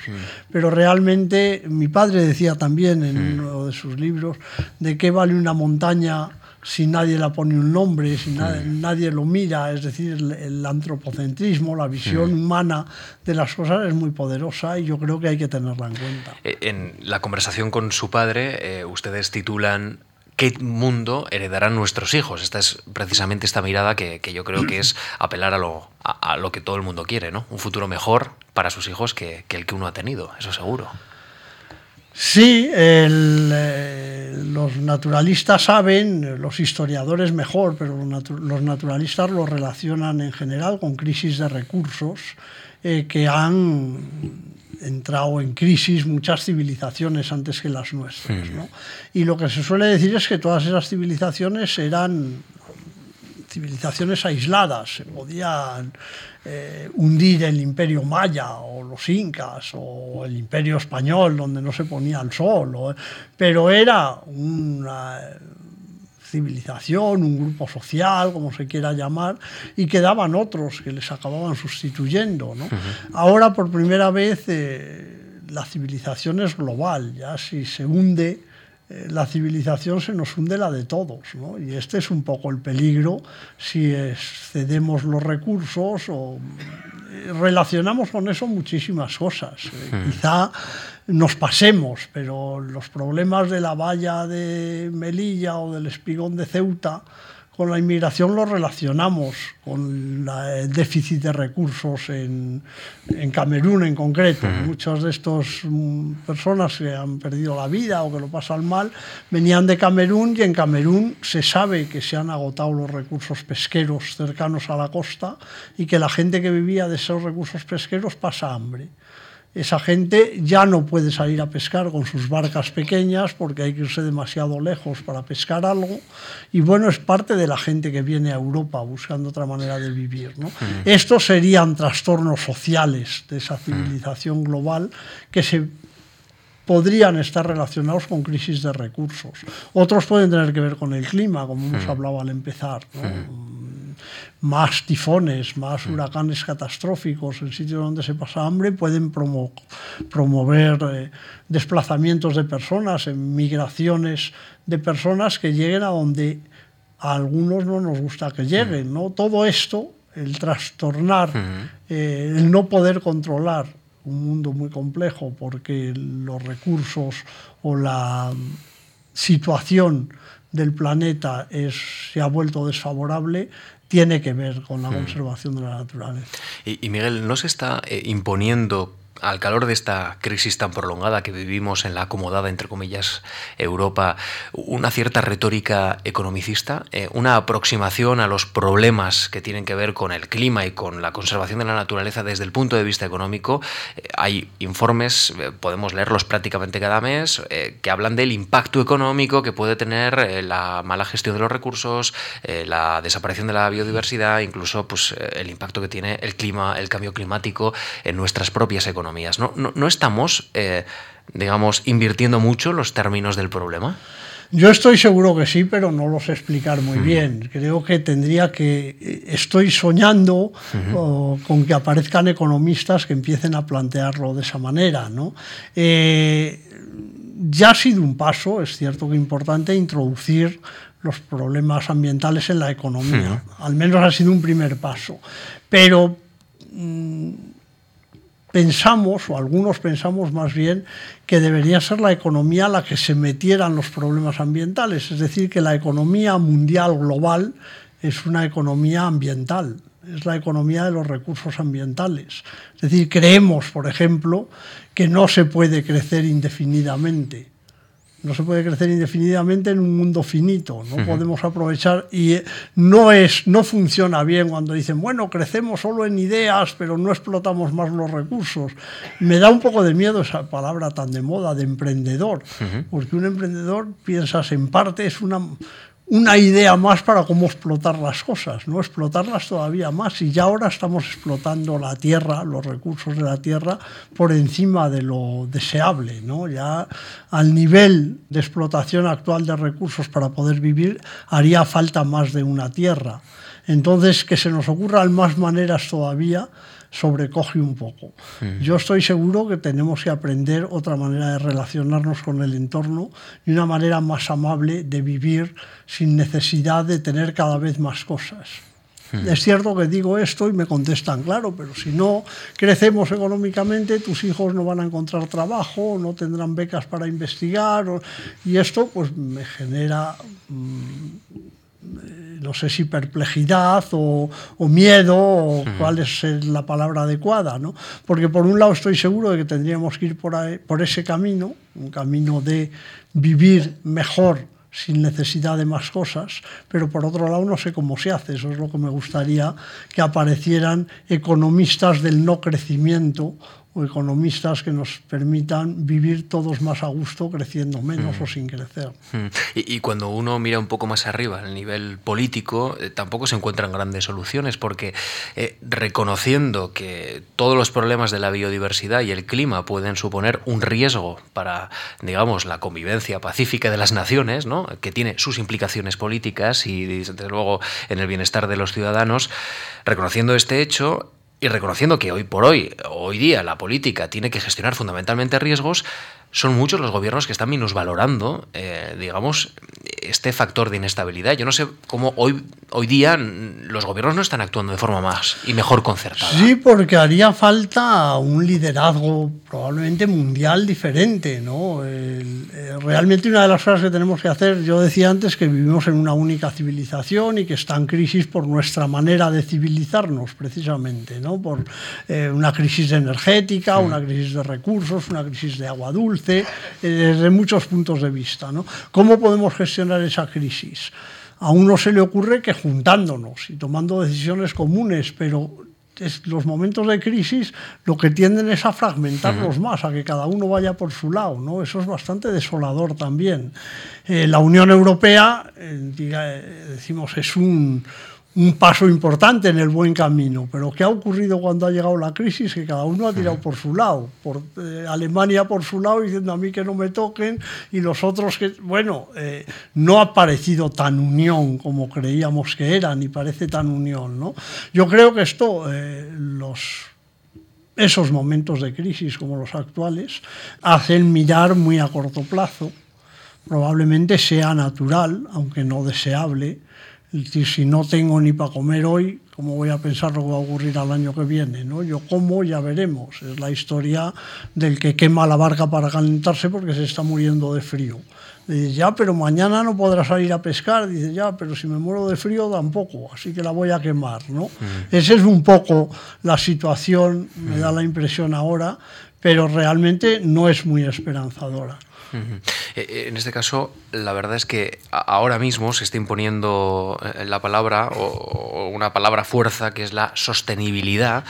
Pero realmente mi padre decía también en uno de sus libros de qué vale una montaña si nadie la pone un nombre, si nadie, lo mira, es decir, el, antropocentrismo, la visión humana de las cosas es muy poderosa y yo creo que hay que tenerla en cuenta. Eh, en la conversación con su padre, eh, ustedes titulan ¿Qué mundo heredarán nuestros hijos? Esta es precisamente esta mirada que, yo creo que es apelar a lo, a, lo, que todo el mundo quiere, ¿no? Un futuro mejor para sus hijos que, que el que uno ha tenido, eso seguro. Sí, eh, los naturalistas saben, los historiadores mejor, pero los, naturalistas lo relacionan en general con crisis de recursos eh, que han entrado en crisis muchas civilizaciones antes que las nuestras. Y lo que se suele decir es que todas esas civilizaciones eran civilizaciones aisladas, se podían eh, hundir el imperio maya o los incas o el imperio español donde no se ponía el sol, pero era una civilización, un grupo social, como se quiera llamar, y quedaban otros que les acababan sustituyendo. Ahora por primera vez eh, la civilización es global, ya si se hunde la civilización se nos hunde la de todos, ¿no? Y este es un poco el peligro si excedemos los recursos o eh, relacionamos con eso muchísimas cosas. Eh, hmm. Quizá nos pasemos, pero los problemas de la valla de Melilla o del espigón de Ceuta con la inmigración lo relacionamos con el déficit de recursos en, Camerún en concreto. Muchas de estas mm, personas que han perdido la vida o que lo pasan mal venían de Camerún y en Camerún se sabe que se han agotado los recursos pesqueros cercanos a la costa y que la gente que vivía de esos recursos pesqueros pasa hambre esa gente ya no puede salir a pescar con sus barcas pequeñas porque hay que irse demasiado lejos para pescar algo. Y bueno, es parte de la gente que viene a Europa buscando otra manera de vivir. ¿no? Estos serían trastornos sociales de esa civilización global que se podrían estar relacionados con crisis de recursos. Otros pueden tener que ver con el clima, como hemos hablado al empezar. ¿no? Más tifones, más huracanes catastróficos en sitios donde se pasa hambre, pueden promover eh, desplazamientos de personas, migraciones de personas que lleguen a donde a algunos no nos gusta que lleguen. ¿no? Todo esto, el trastornar, eh, el no poder controlar un mundo muy complejo porque los recursos o la situación del planeta es, se ha vuelto desfavorable, tiene que ver con la hmm. conservación de la naturaleza. Y, Miguel, ¿no se está eh, imponiendo al calor de esta crisis tan prolongada que vivimos en la acomodada, entre comillas, Europa, una cierta retórica economicista, eh, una aproximación a los problemas que tienen que ver con el clima y con la conservación de la naturaleza desde el punto de vista económico. Eh, hay informes, eh, podemos leerlos prácticamente cada mes, que hablan del impacto económico que puede tener la mala gestión de los recursos, la desaparición de la biodiversidad, incluso pues, el impacto que tiene el clima, el cambio climático en nuestras propias economías. ¿No, estamos, eh, digamos, invirtiendo mucho los términos del problema? Yo estoy seguro que sí, pero no lo sé explicar muy bien. Creo que tendría que. Eh, estoy soñando con que aparezcan economistas que empiecen a plantearlo de esa manera. ¿no? Eh, ya ha sido un paso, es cierto que importante, introducir los problemas ambientales en la economía. Al menos ha sido un primer paso. Pero. Mm, pensamos, o algunos pensamos más bien, que debería ser la economía la que se metiera en los problemas ambientales, es decir, que la economía mundial global es una economía ambiental, es la economía de los recursos ambientales. Es decir, creemos, por ejemplo, que no se puede crecer indefinidamente no se puede crecer indefinidamente en un mundo finito, no podemos aprovechar y eh, no es no funciona bien cuando dicen, bueno, crecemos solo en ideas, pero no explotamos más los recursos. Me da un poco de miedo esa palabra tan de moda de emprendedor, porque un emprendedor piensas en parte es una una idea más para cómo explotar las cosas, no explotarlas todavía más. Y ya ahora estamos explotando la tierra, los recursos de la tierra, por encima de lo deseable. ¿no? Ya al nivel de explotación actual de recursos para poder vivir, haría falta más de una tierra. Entonces, que se nos ocurran más maneras todavía sobrecoge un poco. Mm. Yo estoy seguro que tenemos que aprender otra manera de relacionarnos con el entorno y una manera más amable de vivir sin necesidad de tener cada vez más cosas. Mm. Es cierto que digo esto y me contestan, claro, pero si no crecemos económicamente, tus hijos no van a encontrar trabajo, no tendrán becas para investigar, y esto pues me genera mm, no sé si perplejidad o, miedo o cuál es la palabra adecuada, ¿no? Porque por un lado estoy seguro de que tendríamos que ir por, por ese camino, un camino de vivir mejor sin necesidad de más cosas, pero por otro lado no sé cómo se hace, eso es lo que me gustaría que aparecieran economistas del no crecimiento o economistas que nos permitan vivir todos más a gusto, creciendo menos o sin crecer. Y, cuando uno mira un poco más arriba, al nivel político, eh, tampoco se encuentran grandes soluciones, porque eh, reconociendo que todos los problemas de la biodiversidad y el clima pueden suponer un riesgo para, digamos, la convivencia pacífica de las naciones, ¿no? que tiene sus implicaciones políticas y, desde luego, en el bienestar de los ciudadanos, reconociendo este hecho, y reconociendo que hoy por hoy, hoy día, la política tiene que gestionar fundamentalmente riesgos, son muchos los gobiernos que están minusvalorando, eh, digamos, este factor de inestabilidad. Yo no sé cómo hoy, hoy día los gobiernos no están actuando de forma más y mejor concertada. Sí, porque haría falta un liderazgo probablemente mundial diferente. ¿no? Eh, realmente una de las cosas que tenemos que hacer, yo decía antes que vivimos en una única civilización y que está en crisis por nuestra manera de civilizarnos, precisamente, ¿no? por eh, una crisis energética, una crisis de recursos, una crisis de agua dulce eh, desde muchos puntos de vista. ¿no? ¿Cómo podemos gestionar esa crisis? A uno se le ocurre que juntándonos y tomando decisiones comunes, pero los momentos de crisis lo que tienden es a fragmentarlos más, a que cada uno vaya por su lado. ¿no? Eso es bastante desolador también. Eh, la Unión Europea, eh, decimos, es un un paso importante en el buen camino. Pero ¿qué ha ocurrido cuando ha llegado la crisis? Que cada uno ha tirado por su lado. Eh, Alemania por su lado diciendo a mí que no me toquen y los otros que... Bueno, eh, no ha parecido tan unión como creíamos que era, ni parece tan unión. ¿no? Yo creo que esto, eh, los esos momentos de crisis como los actuales hacen mirar muy a corto plazo. Probablemente sea natural, aunque no deseable, decir, si no tengo ni para comer hoy, ¿cómo voy a pensar lo que va a ocurrir al año que viene? ¿no? Yo como, ya veremos. Es la historia del que quema la barca para calentarse porque se está muriendo de frío. Dice, ya, pero mañana no podrá salir a pescar. Dice, ya, pero si me muero de frío tampoco, así que la voy a quemar. ¿no? Mm. Esa es un poco la situación, me da la impresión ahora, pero realmente no es muy esperanzadora. Eh, eh, en este caso, la verdad es que ahora mismo se está imponiendo eh, la palabra o una palabra fuerza que es la sostenibilidad,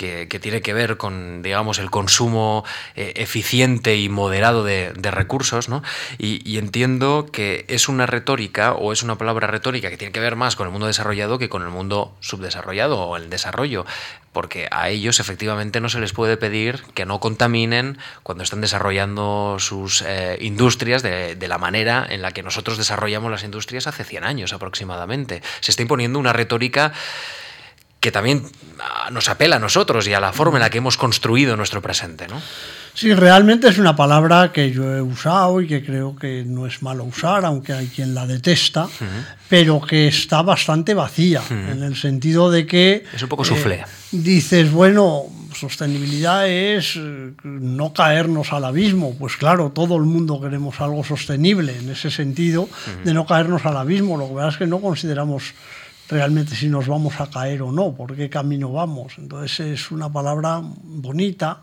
que, tiene que ver con, digamos, el consumo eficiente y moderado de, recursos, ¿no? Y, entiendo que es una retórica o es una palabra retórica que tiene que ver más con el mundo desarrollado que con el mundo subdesarrollado o el desarrollo porque a ellos efectivamente no se les puede pedir que no contaminen cuando están desarrollando sus eh, industrias de, la manera en la que nosotros desarrollamos las industrias hace 100 años aproximadamente. Se está imponiendo una retórica que también ah, nos apela a nosotros y a la forma en la que hemos construido nuestro presente. ¿no? Sí, realmente es una palabra que yo he usado y que creo que no es malo usar, aunque hay quien la detesta, pero que está bastante vacía, en el sentido de que... Es un poco suflé. Eh, dices, bueno, sostenibilidad es eh, no caernos al abismo. Pues claro, todo el mundo queremos algo sostenible en ese sentido de no caernos al abismo. Lo que pasa es que no consideramos realmente si nos vamos a caer o no, por qué camino vamos. Entonces es una palabra bonita,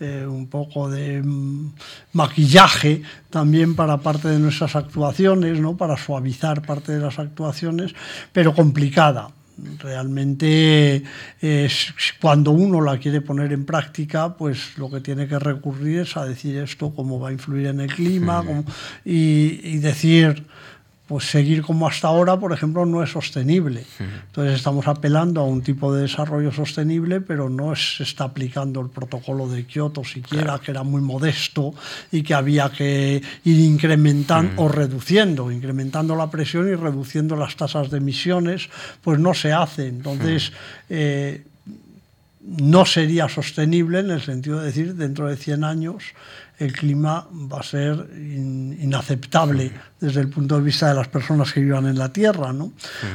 eh, un poco de mm, maquillaje también para parte de nuestras actuaciones, ¿no? para suavizar parte de las actuaciones, pero complicada. Realmente es, cuando uno la quiere poner en práctica, pues lo que tiene que recurrir es a decir esto, cómo va a influir en el clima, y, y decir pues seguir como hasta ahora, por ejemplo, no es sostenible. Entonces estamos apelando a un tipo de desarrollo sostenible, pero no se está aplicando el protocolo de Kioto siquiera, que era muy modesto y que había que ir incrementando o reduciendo, incrementando la presión y reduciendo las tasas de emisiones, pues no se hace. Entonces, eh, no sería sostenible en el sentido de decir, dentro de 100 años el clima va a ser inaceptable desde el punto de vista de las personas que vivan en la Tierra. ¿no?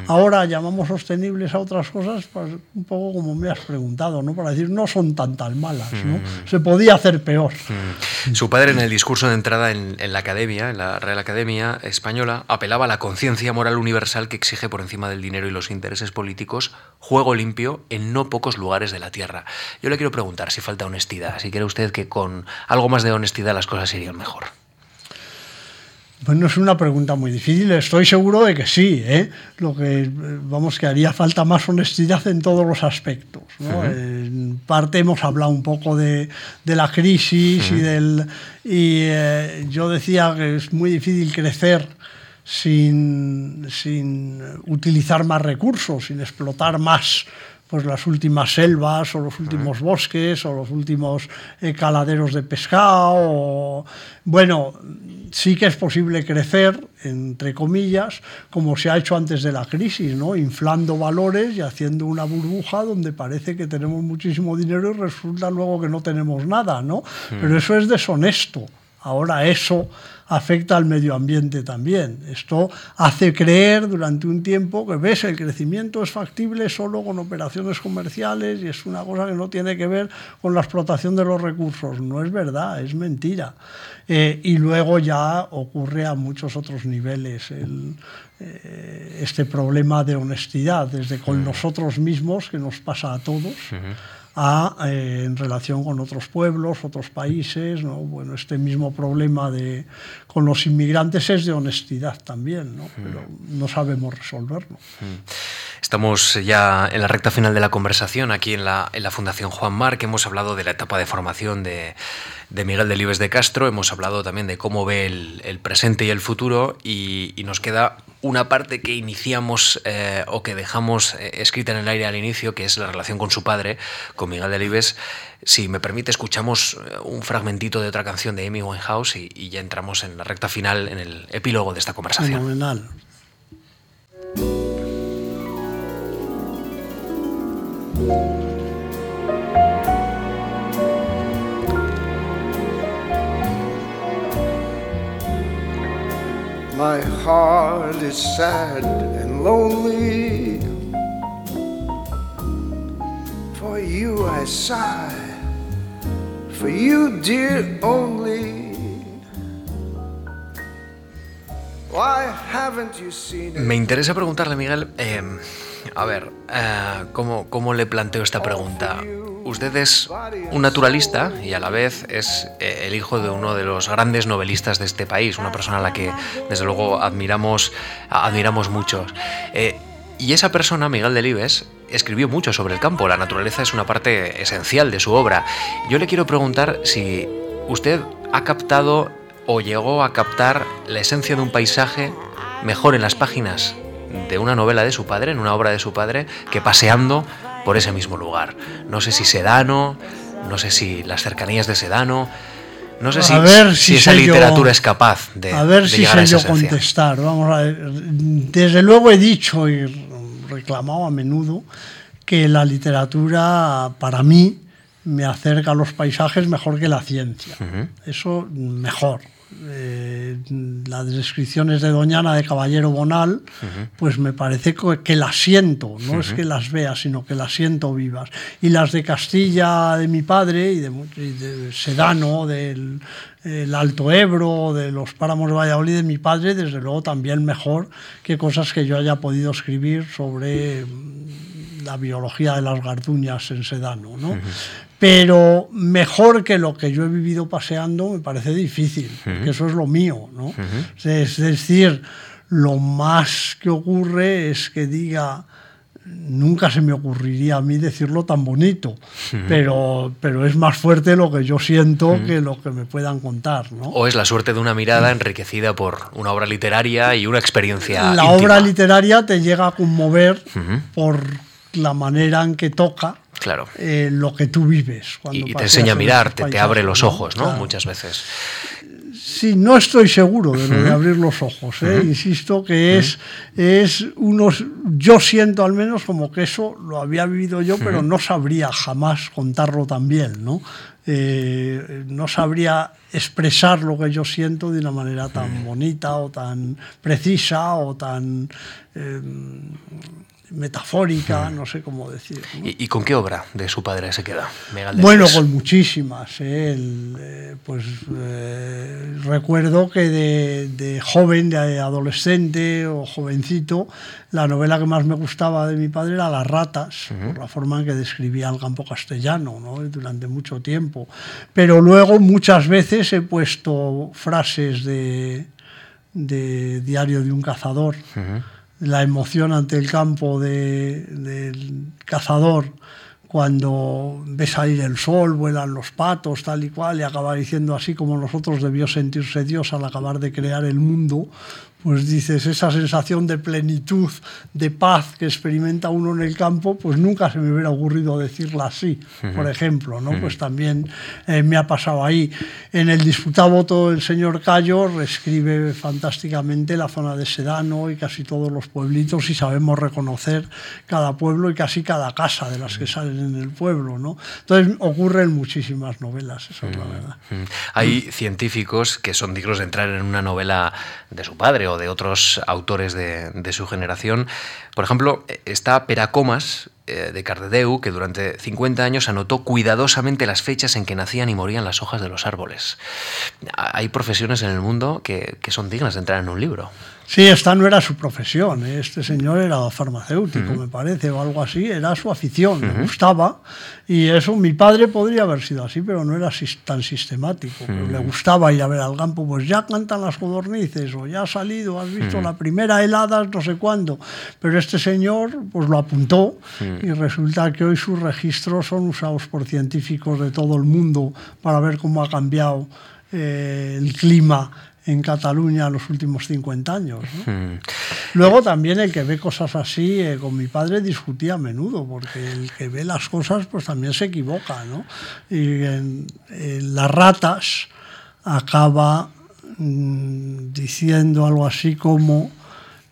Ahora llamamos sostenibles a otras cosas, pues, un poco como me has preguntado, ¿no? para decir no son tan tan malas, ¿no? se podía hacer peor. Su padre en el discurso de entrada en, la Academia, en la Real Academia Española, apelaba a la conciencia moral universal que exige por encima del dinero y los intereses políticos juego limpio en no pocos lugares de la Tierra. Yo le quiero preguntar si falta honestidad, si quiere usted que con algo más de honestidad las cosas irían mejor. Bueno, es una pregunta muy difícil. Estoy seguro de que sí. ¿eh? Lo que vamos que haría falta más honestidad en todos los aspectos. En parte hemos hablado un poco de, la crisis y del y eh, yo decía que es muy difícil crecer sin, sin utilizar más recursos, sin explotar más pues las últimas selvas o los últimos bosques o los últimos eh, caladeros de pescado. Bueno, sí que es posible crecer, entre comillas, como se ha hecho antes de la crisis, ¿no? inflando valores y haciendo una burbuja donde parece que tenemos muchísimo dinero y resulta luego que no tenemos nada. ¿no? Pero eso es deshonesto. Ahora eso afecta al medio ambiente también. Esto hace creer durante un tiempo que ves el crecimiento es factible solo con operaciones comerciales y es una cosa que no tiene que ver con la explotación de los recursos. No es verdad, es mentira. Eh, y luego ya ocurre a muchos otros niveles eh, este problema de honestidad, desde con nosotros mismos, que nos pasa a todos a, eh, en relación con otros pueblos, otros países. ¿no? Bueno, este mismo problema de, con los inmigrantes es de honestidad también, ¿no? pero no sabemos resolverlo. Estamos ya en la recta final de la conversación aquí en la, en la Fundación Juan Mar, que hemos hablado de la etapa de formación de, de Miguel Delibes de Castro, hemos hablado también de cómo ve el, el presente y el futuro y, y nos queda una parte que iniciamos eh, o que dejamos eh, escrita en el aire al inicio, que es la relación con su padre, con Miguel Delibes. Si me permite, escuchamos eh, un fragmentito de otra canción de Amy Winehouse y, y ya entramos en la recta final, en el epílogo de esta conversación. Fenomenal. My heart is sad and lonely. For you I sigh, for you, dear, only. Why haven't you seen it? Me interesa preguntarle, Miguel, eh, a ver, eh, ¿cómo, ¿cómo le planteo esta pregunta? Usted es un naturalista y a la vez es eh, el hijo de uno de los grandes novelistas de este país, una persona a la que desde luego admiramos, admiramos mucho. Eh, y esa persona, Miguel Delibes, escribió mucho sobre el campo. La naturaleza es una parte esencial de su obra. Yo le quiero preguntar si usted ha captado o llegó a captar la esencia de un paisaje mejor en las páginas de una novela de su padre, en una obra de su padre, que paseando por ese mismo lugar. No sé si Sedano, no sé si las cercanías de Sedano, no sé si, esa literatura es capaz de. A ver si sé yo contestar. Vamos a ver. Desde luego he dicho y reclamado a menudo que la literatura, para mí, me acerca a los paisajes mejor que la ciencia. Eso mejor. Eh, las descripciones de Doñana de Caballero Bonal, pues me parece que, las siento, no es que las vea, sino que las siento vivas. Y las de Castilla de mi padre y de, Sedano, del Alto Ebro, de los páramos de Valladolid de mi padre, desde luego también mejor que cosas que yo haya podido escribir sobre mm, la biología de las garduñas en Sedano. ¿no? Pero mejor que lo que yo he vivido paseando me parece difícil, porque eso es lo mío, ¿no? Es decir, lo más que ocurre es que diga, nunca se me ocurriría a mí decirlo tan bonito, pero, pero es más fuerte lo que yo siento que lo que me puedan contar. ¿no? O es la suerte de una mirada enriquecida por una obra literaria y una experiencia. La obra literaria te llega a conmover por la manera en que toca claro. Eh, lo que tú vives. y, te enseña a mirar, te, abre los ojos, ¿no? Muchas veces. Sí, no estoy seguro de lo de abrir los ojos. ¿eh? Insisto que es, es unos. Yo siento al menos como que eso lo había vivido yo, pero no sabría jamás contarlo tan bien, ¿no? Eh, no sabría expresar lo que yo siento de una manera tan bonita o tan precisa o tan metafórica, no sé cómo decir. ¿Y, con qué obra de su padre se queda? bueno, con muchísimas. ¿eh? Eh, pues eh, recuerdo que de, joven, de adolescente o jovencito, la novela que más me gustaba de mi padre era Las ratas, por la forma en que describía el campo castellano ¿no? durante mucho tiempo. Pero luego muchas veces he puesto frases de de Diario de un cazador, la emoción ante el campo de- del cazador cuando ve salir el sol, vuelan los patos, tal y cual, y acaba diciendo así como nosotros debió sentirse Dios al acabar de crear el mundo, pues dices, esa sensación de plenitud, de paz que experimenta uno en el campo, pues nunca se me hubiera ocurrido decirla así, por ejemplo, ¿no? Pues también eh, me ha pasado ahí. En el disputado voto el señor Cayo reescribe fantásticamente la zona de Sedano y casi todos los pueblitos y sabemos reconocer cada pueblo y casi cada casa de las que salen en el pueblo, ¿no? Entonces ocurren muchísimas novelas, eso es la verdad. Hay científicos que son dignos de entrar en una novela de su padre o de otros autores de, de su generación. Por ejemplo, está Peracomas eh, de Cardedeu, que durante 50 años anotó cuidadosamente las fechas en que nacían y morían las hojas de los árboles. Hay profesiones en el mundo que, que son dignas de entrar en un libro. Sí, esta no era su profesión. ¿eh? Este señor era farmacéutico, me parece, o algo así. Era su afición, le gustaba. Y eso, mi padre podría haber sido así, pero no era tan sistemático. Pero le gustaba ir a ver al campo, pues ya cantan las codornices, o ya ha salido, has visto la primera helada, no sé cuándo. Pero este señor, pues lo apuntó, y resulta que hoy sus registros son usados por científicos de todo el mundo para ver cómo ha cambiado eh, el clima en Cataluña en los últimos 50 años. ¿no? Mm. Luego también el que ve cosas así, eh, con mi padre discutía a menudo, porque el que ve las cosas pues también se equivoca, ¿no? Y en, en las ratas acaba mm, diciendo algo así como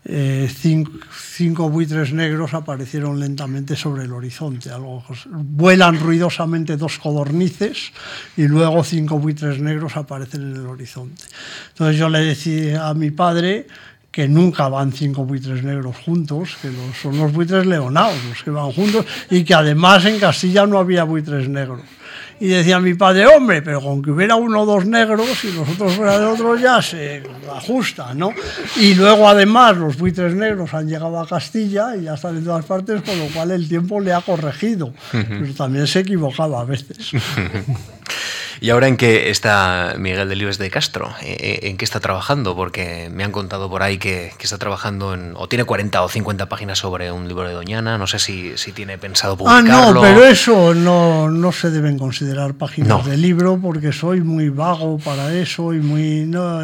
eh, cinco, buitres negros aparecieron lentamente sobre el horizonte. Algo, vuelan ruidosamente dos codornices y luego cinco buitres negros aparecen en el horizonte. Entonces yo le decía a mi padre que nunca van cinco buitres negros juntos, que los- son los buitres leonados los que van juntos y que además en Castilla no había buitres negros. Y decía mi padre, hombre, pero con que hubiera uno o dos negros y los otros fuera de otros ya se ajusta, ¿no? Y luego además los buitres negros han llegado a Castilla y ya están en todas partes, con lo cual el tiempo le ha corregido. Pero también se equivocaba a veces. ¿Y ahora en qué está Miguel Delibes de Castro? ¿Eh, ¿En qué está trabajando? Porque me han contado por ahí que, que está trabajando en, o tiene 40 o 50 páginas sobre un libro de Doñana. No sé si, si tiene pensado Ah, publicarlo. no, pero eso no, no se deben considerar páginas No. de libro porque soy muy vago para eso y muy... no,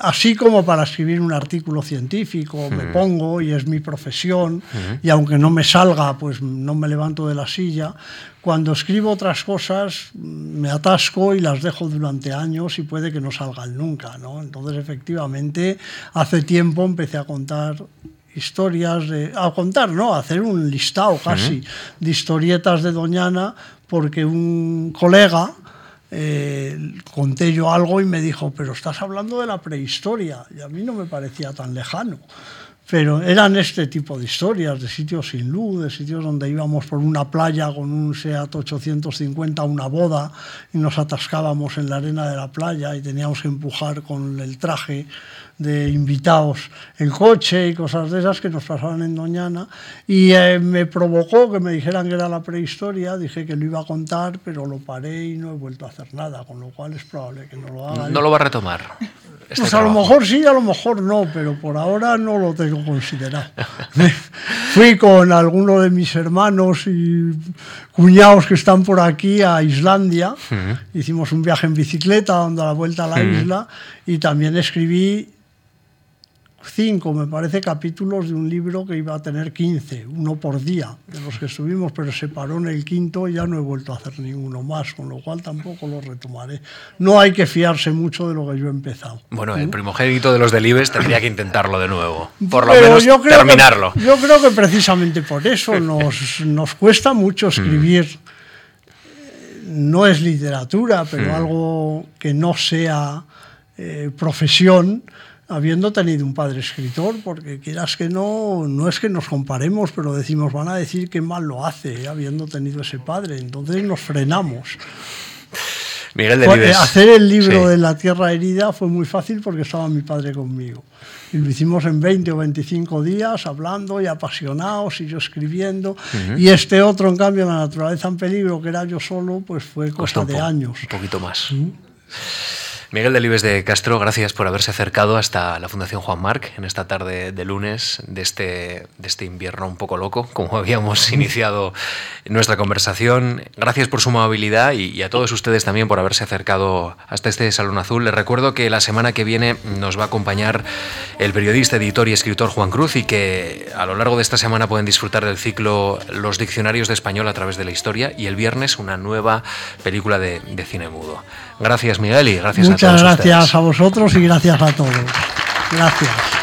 así como para escribir un artículo científico me pongo y es mi profesión y aunque no me salga pues no me levanto de la silla. Cuando escribo otras cosas me atasco y las dejo durante años y puede que no salgan nunca, ¿no? Entonces efectivamente hace tiempo empecé a contar historias de a contar no a hacer un listado casi de historietas de Doñana porque un colega eh, conté yo algo y me dijo pero estás hablando de la prehistoria y a mí no me parecía tan lejano pero eran este tipo de historias, de sitios sin luz, de sitios donde íbamos por una playa con un SEAT 850 a una boda y nos atascábamos en la arena de la playa y teníamos que empujar con el traje de invitados el coche y cosas de esas que nos pasaban en Doñana. Y eh, me provocó que me dijeran que era la prehistoria, dije que lo iba a contar, pero lo paré y no he vuelto a hacer nada, con lo cual es probable que no lo haga. No lo va a retomar. Este Pues a lo mejor sí, a lo mejor no, pero por ahora no lo tengo considerado. Fui con alguno de mis hermanos y cuñados que están por aquí a Islandia. Hicimos un viaje en bicicleta dando la vuelta a la isla y también escribí cinco, me parece, capítulos de un libro que iba a tener 15, uno por día, de los que estuvimos, pero se paró en el quinto y ya no he vuelto a hacer ninguno más, con lo cual tampoco lo retomaré. No hay que fiarse mucho de lo que yo he empezado. Bueno, el primogénito de los Delibes tendría que intentarlo de nuevo. Por lo Pero menos yo creo terminarlo. Que, yo creo que precisamente por eso nos, nos cuesta mucho escribir. Eh, No es literatura, pero algo que no sea eh, profesión, habiendo tenido un padre escritor, porque quieras que no, no es que nos comparemos, pero decimos, van a decir que mal lo hace, eh, habiendo tenido ese padre. Entonces nos frenamos. Miguel Fue- Delibes. Hacer el libro Sí. de la tierra herida fue muy fácil porque estaba mi padre conmigo. Y lo hicimos en 20 o 25 días, hablando y apasionados, y yo escribiendo. Y este otro, en cambio, La naturaleza en peligro, que era yo solo, pues fue cosa de años. Un poquito más. Miguel Delibes de Castro, gracias por haberse acercado hasta la Fundación Juan Marc en esta tarde de lunes de este, este invierno un poco loco, como habíamos iniciado nuestra conversación. Gracias por su amabilidad y, a todos ustedes también por haberse acercado hasta este Salón Azul. Les recuerdo que la semana que viene nos va a acompañar el periodista, editor y escritor Juan Cruz y que a lo largo de esta semana pueden disfrutar del ciclo Los Diccionarios de Español a través de la historia y el viernes una nueva película de, cine mudo. Gracias Miguel y gracias a todos. Muchas gracias a vosotros y gracias a todos. Gracias.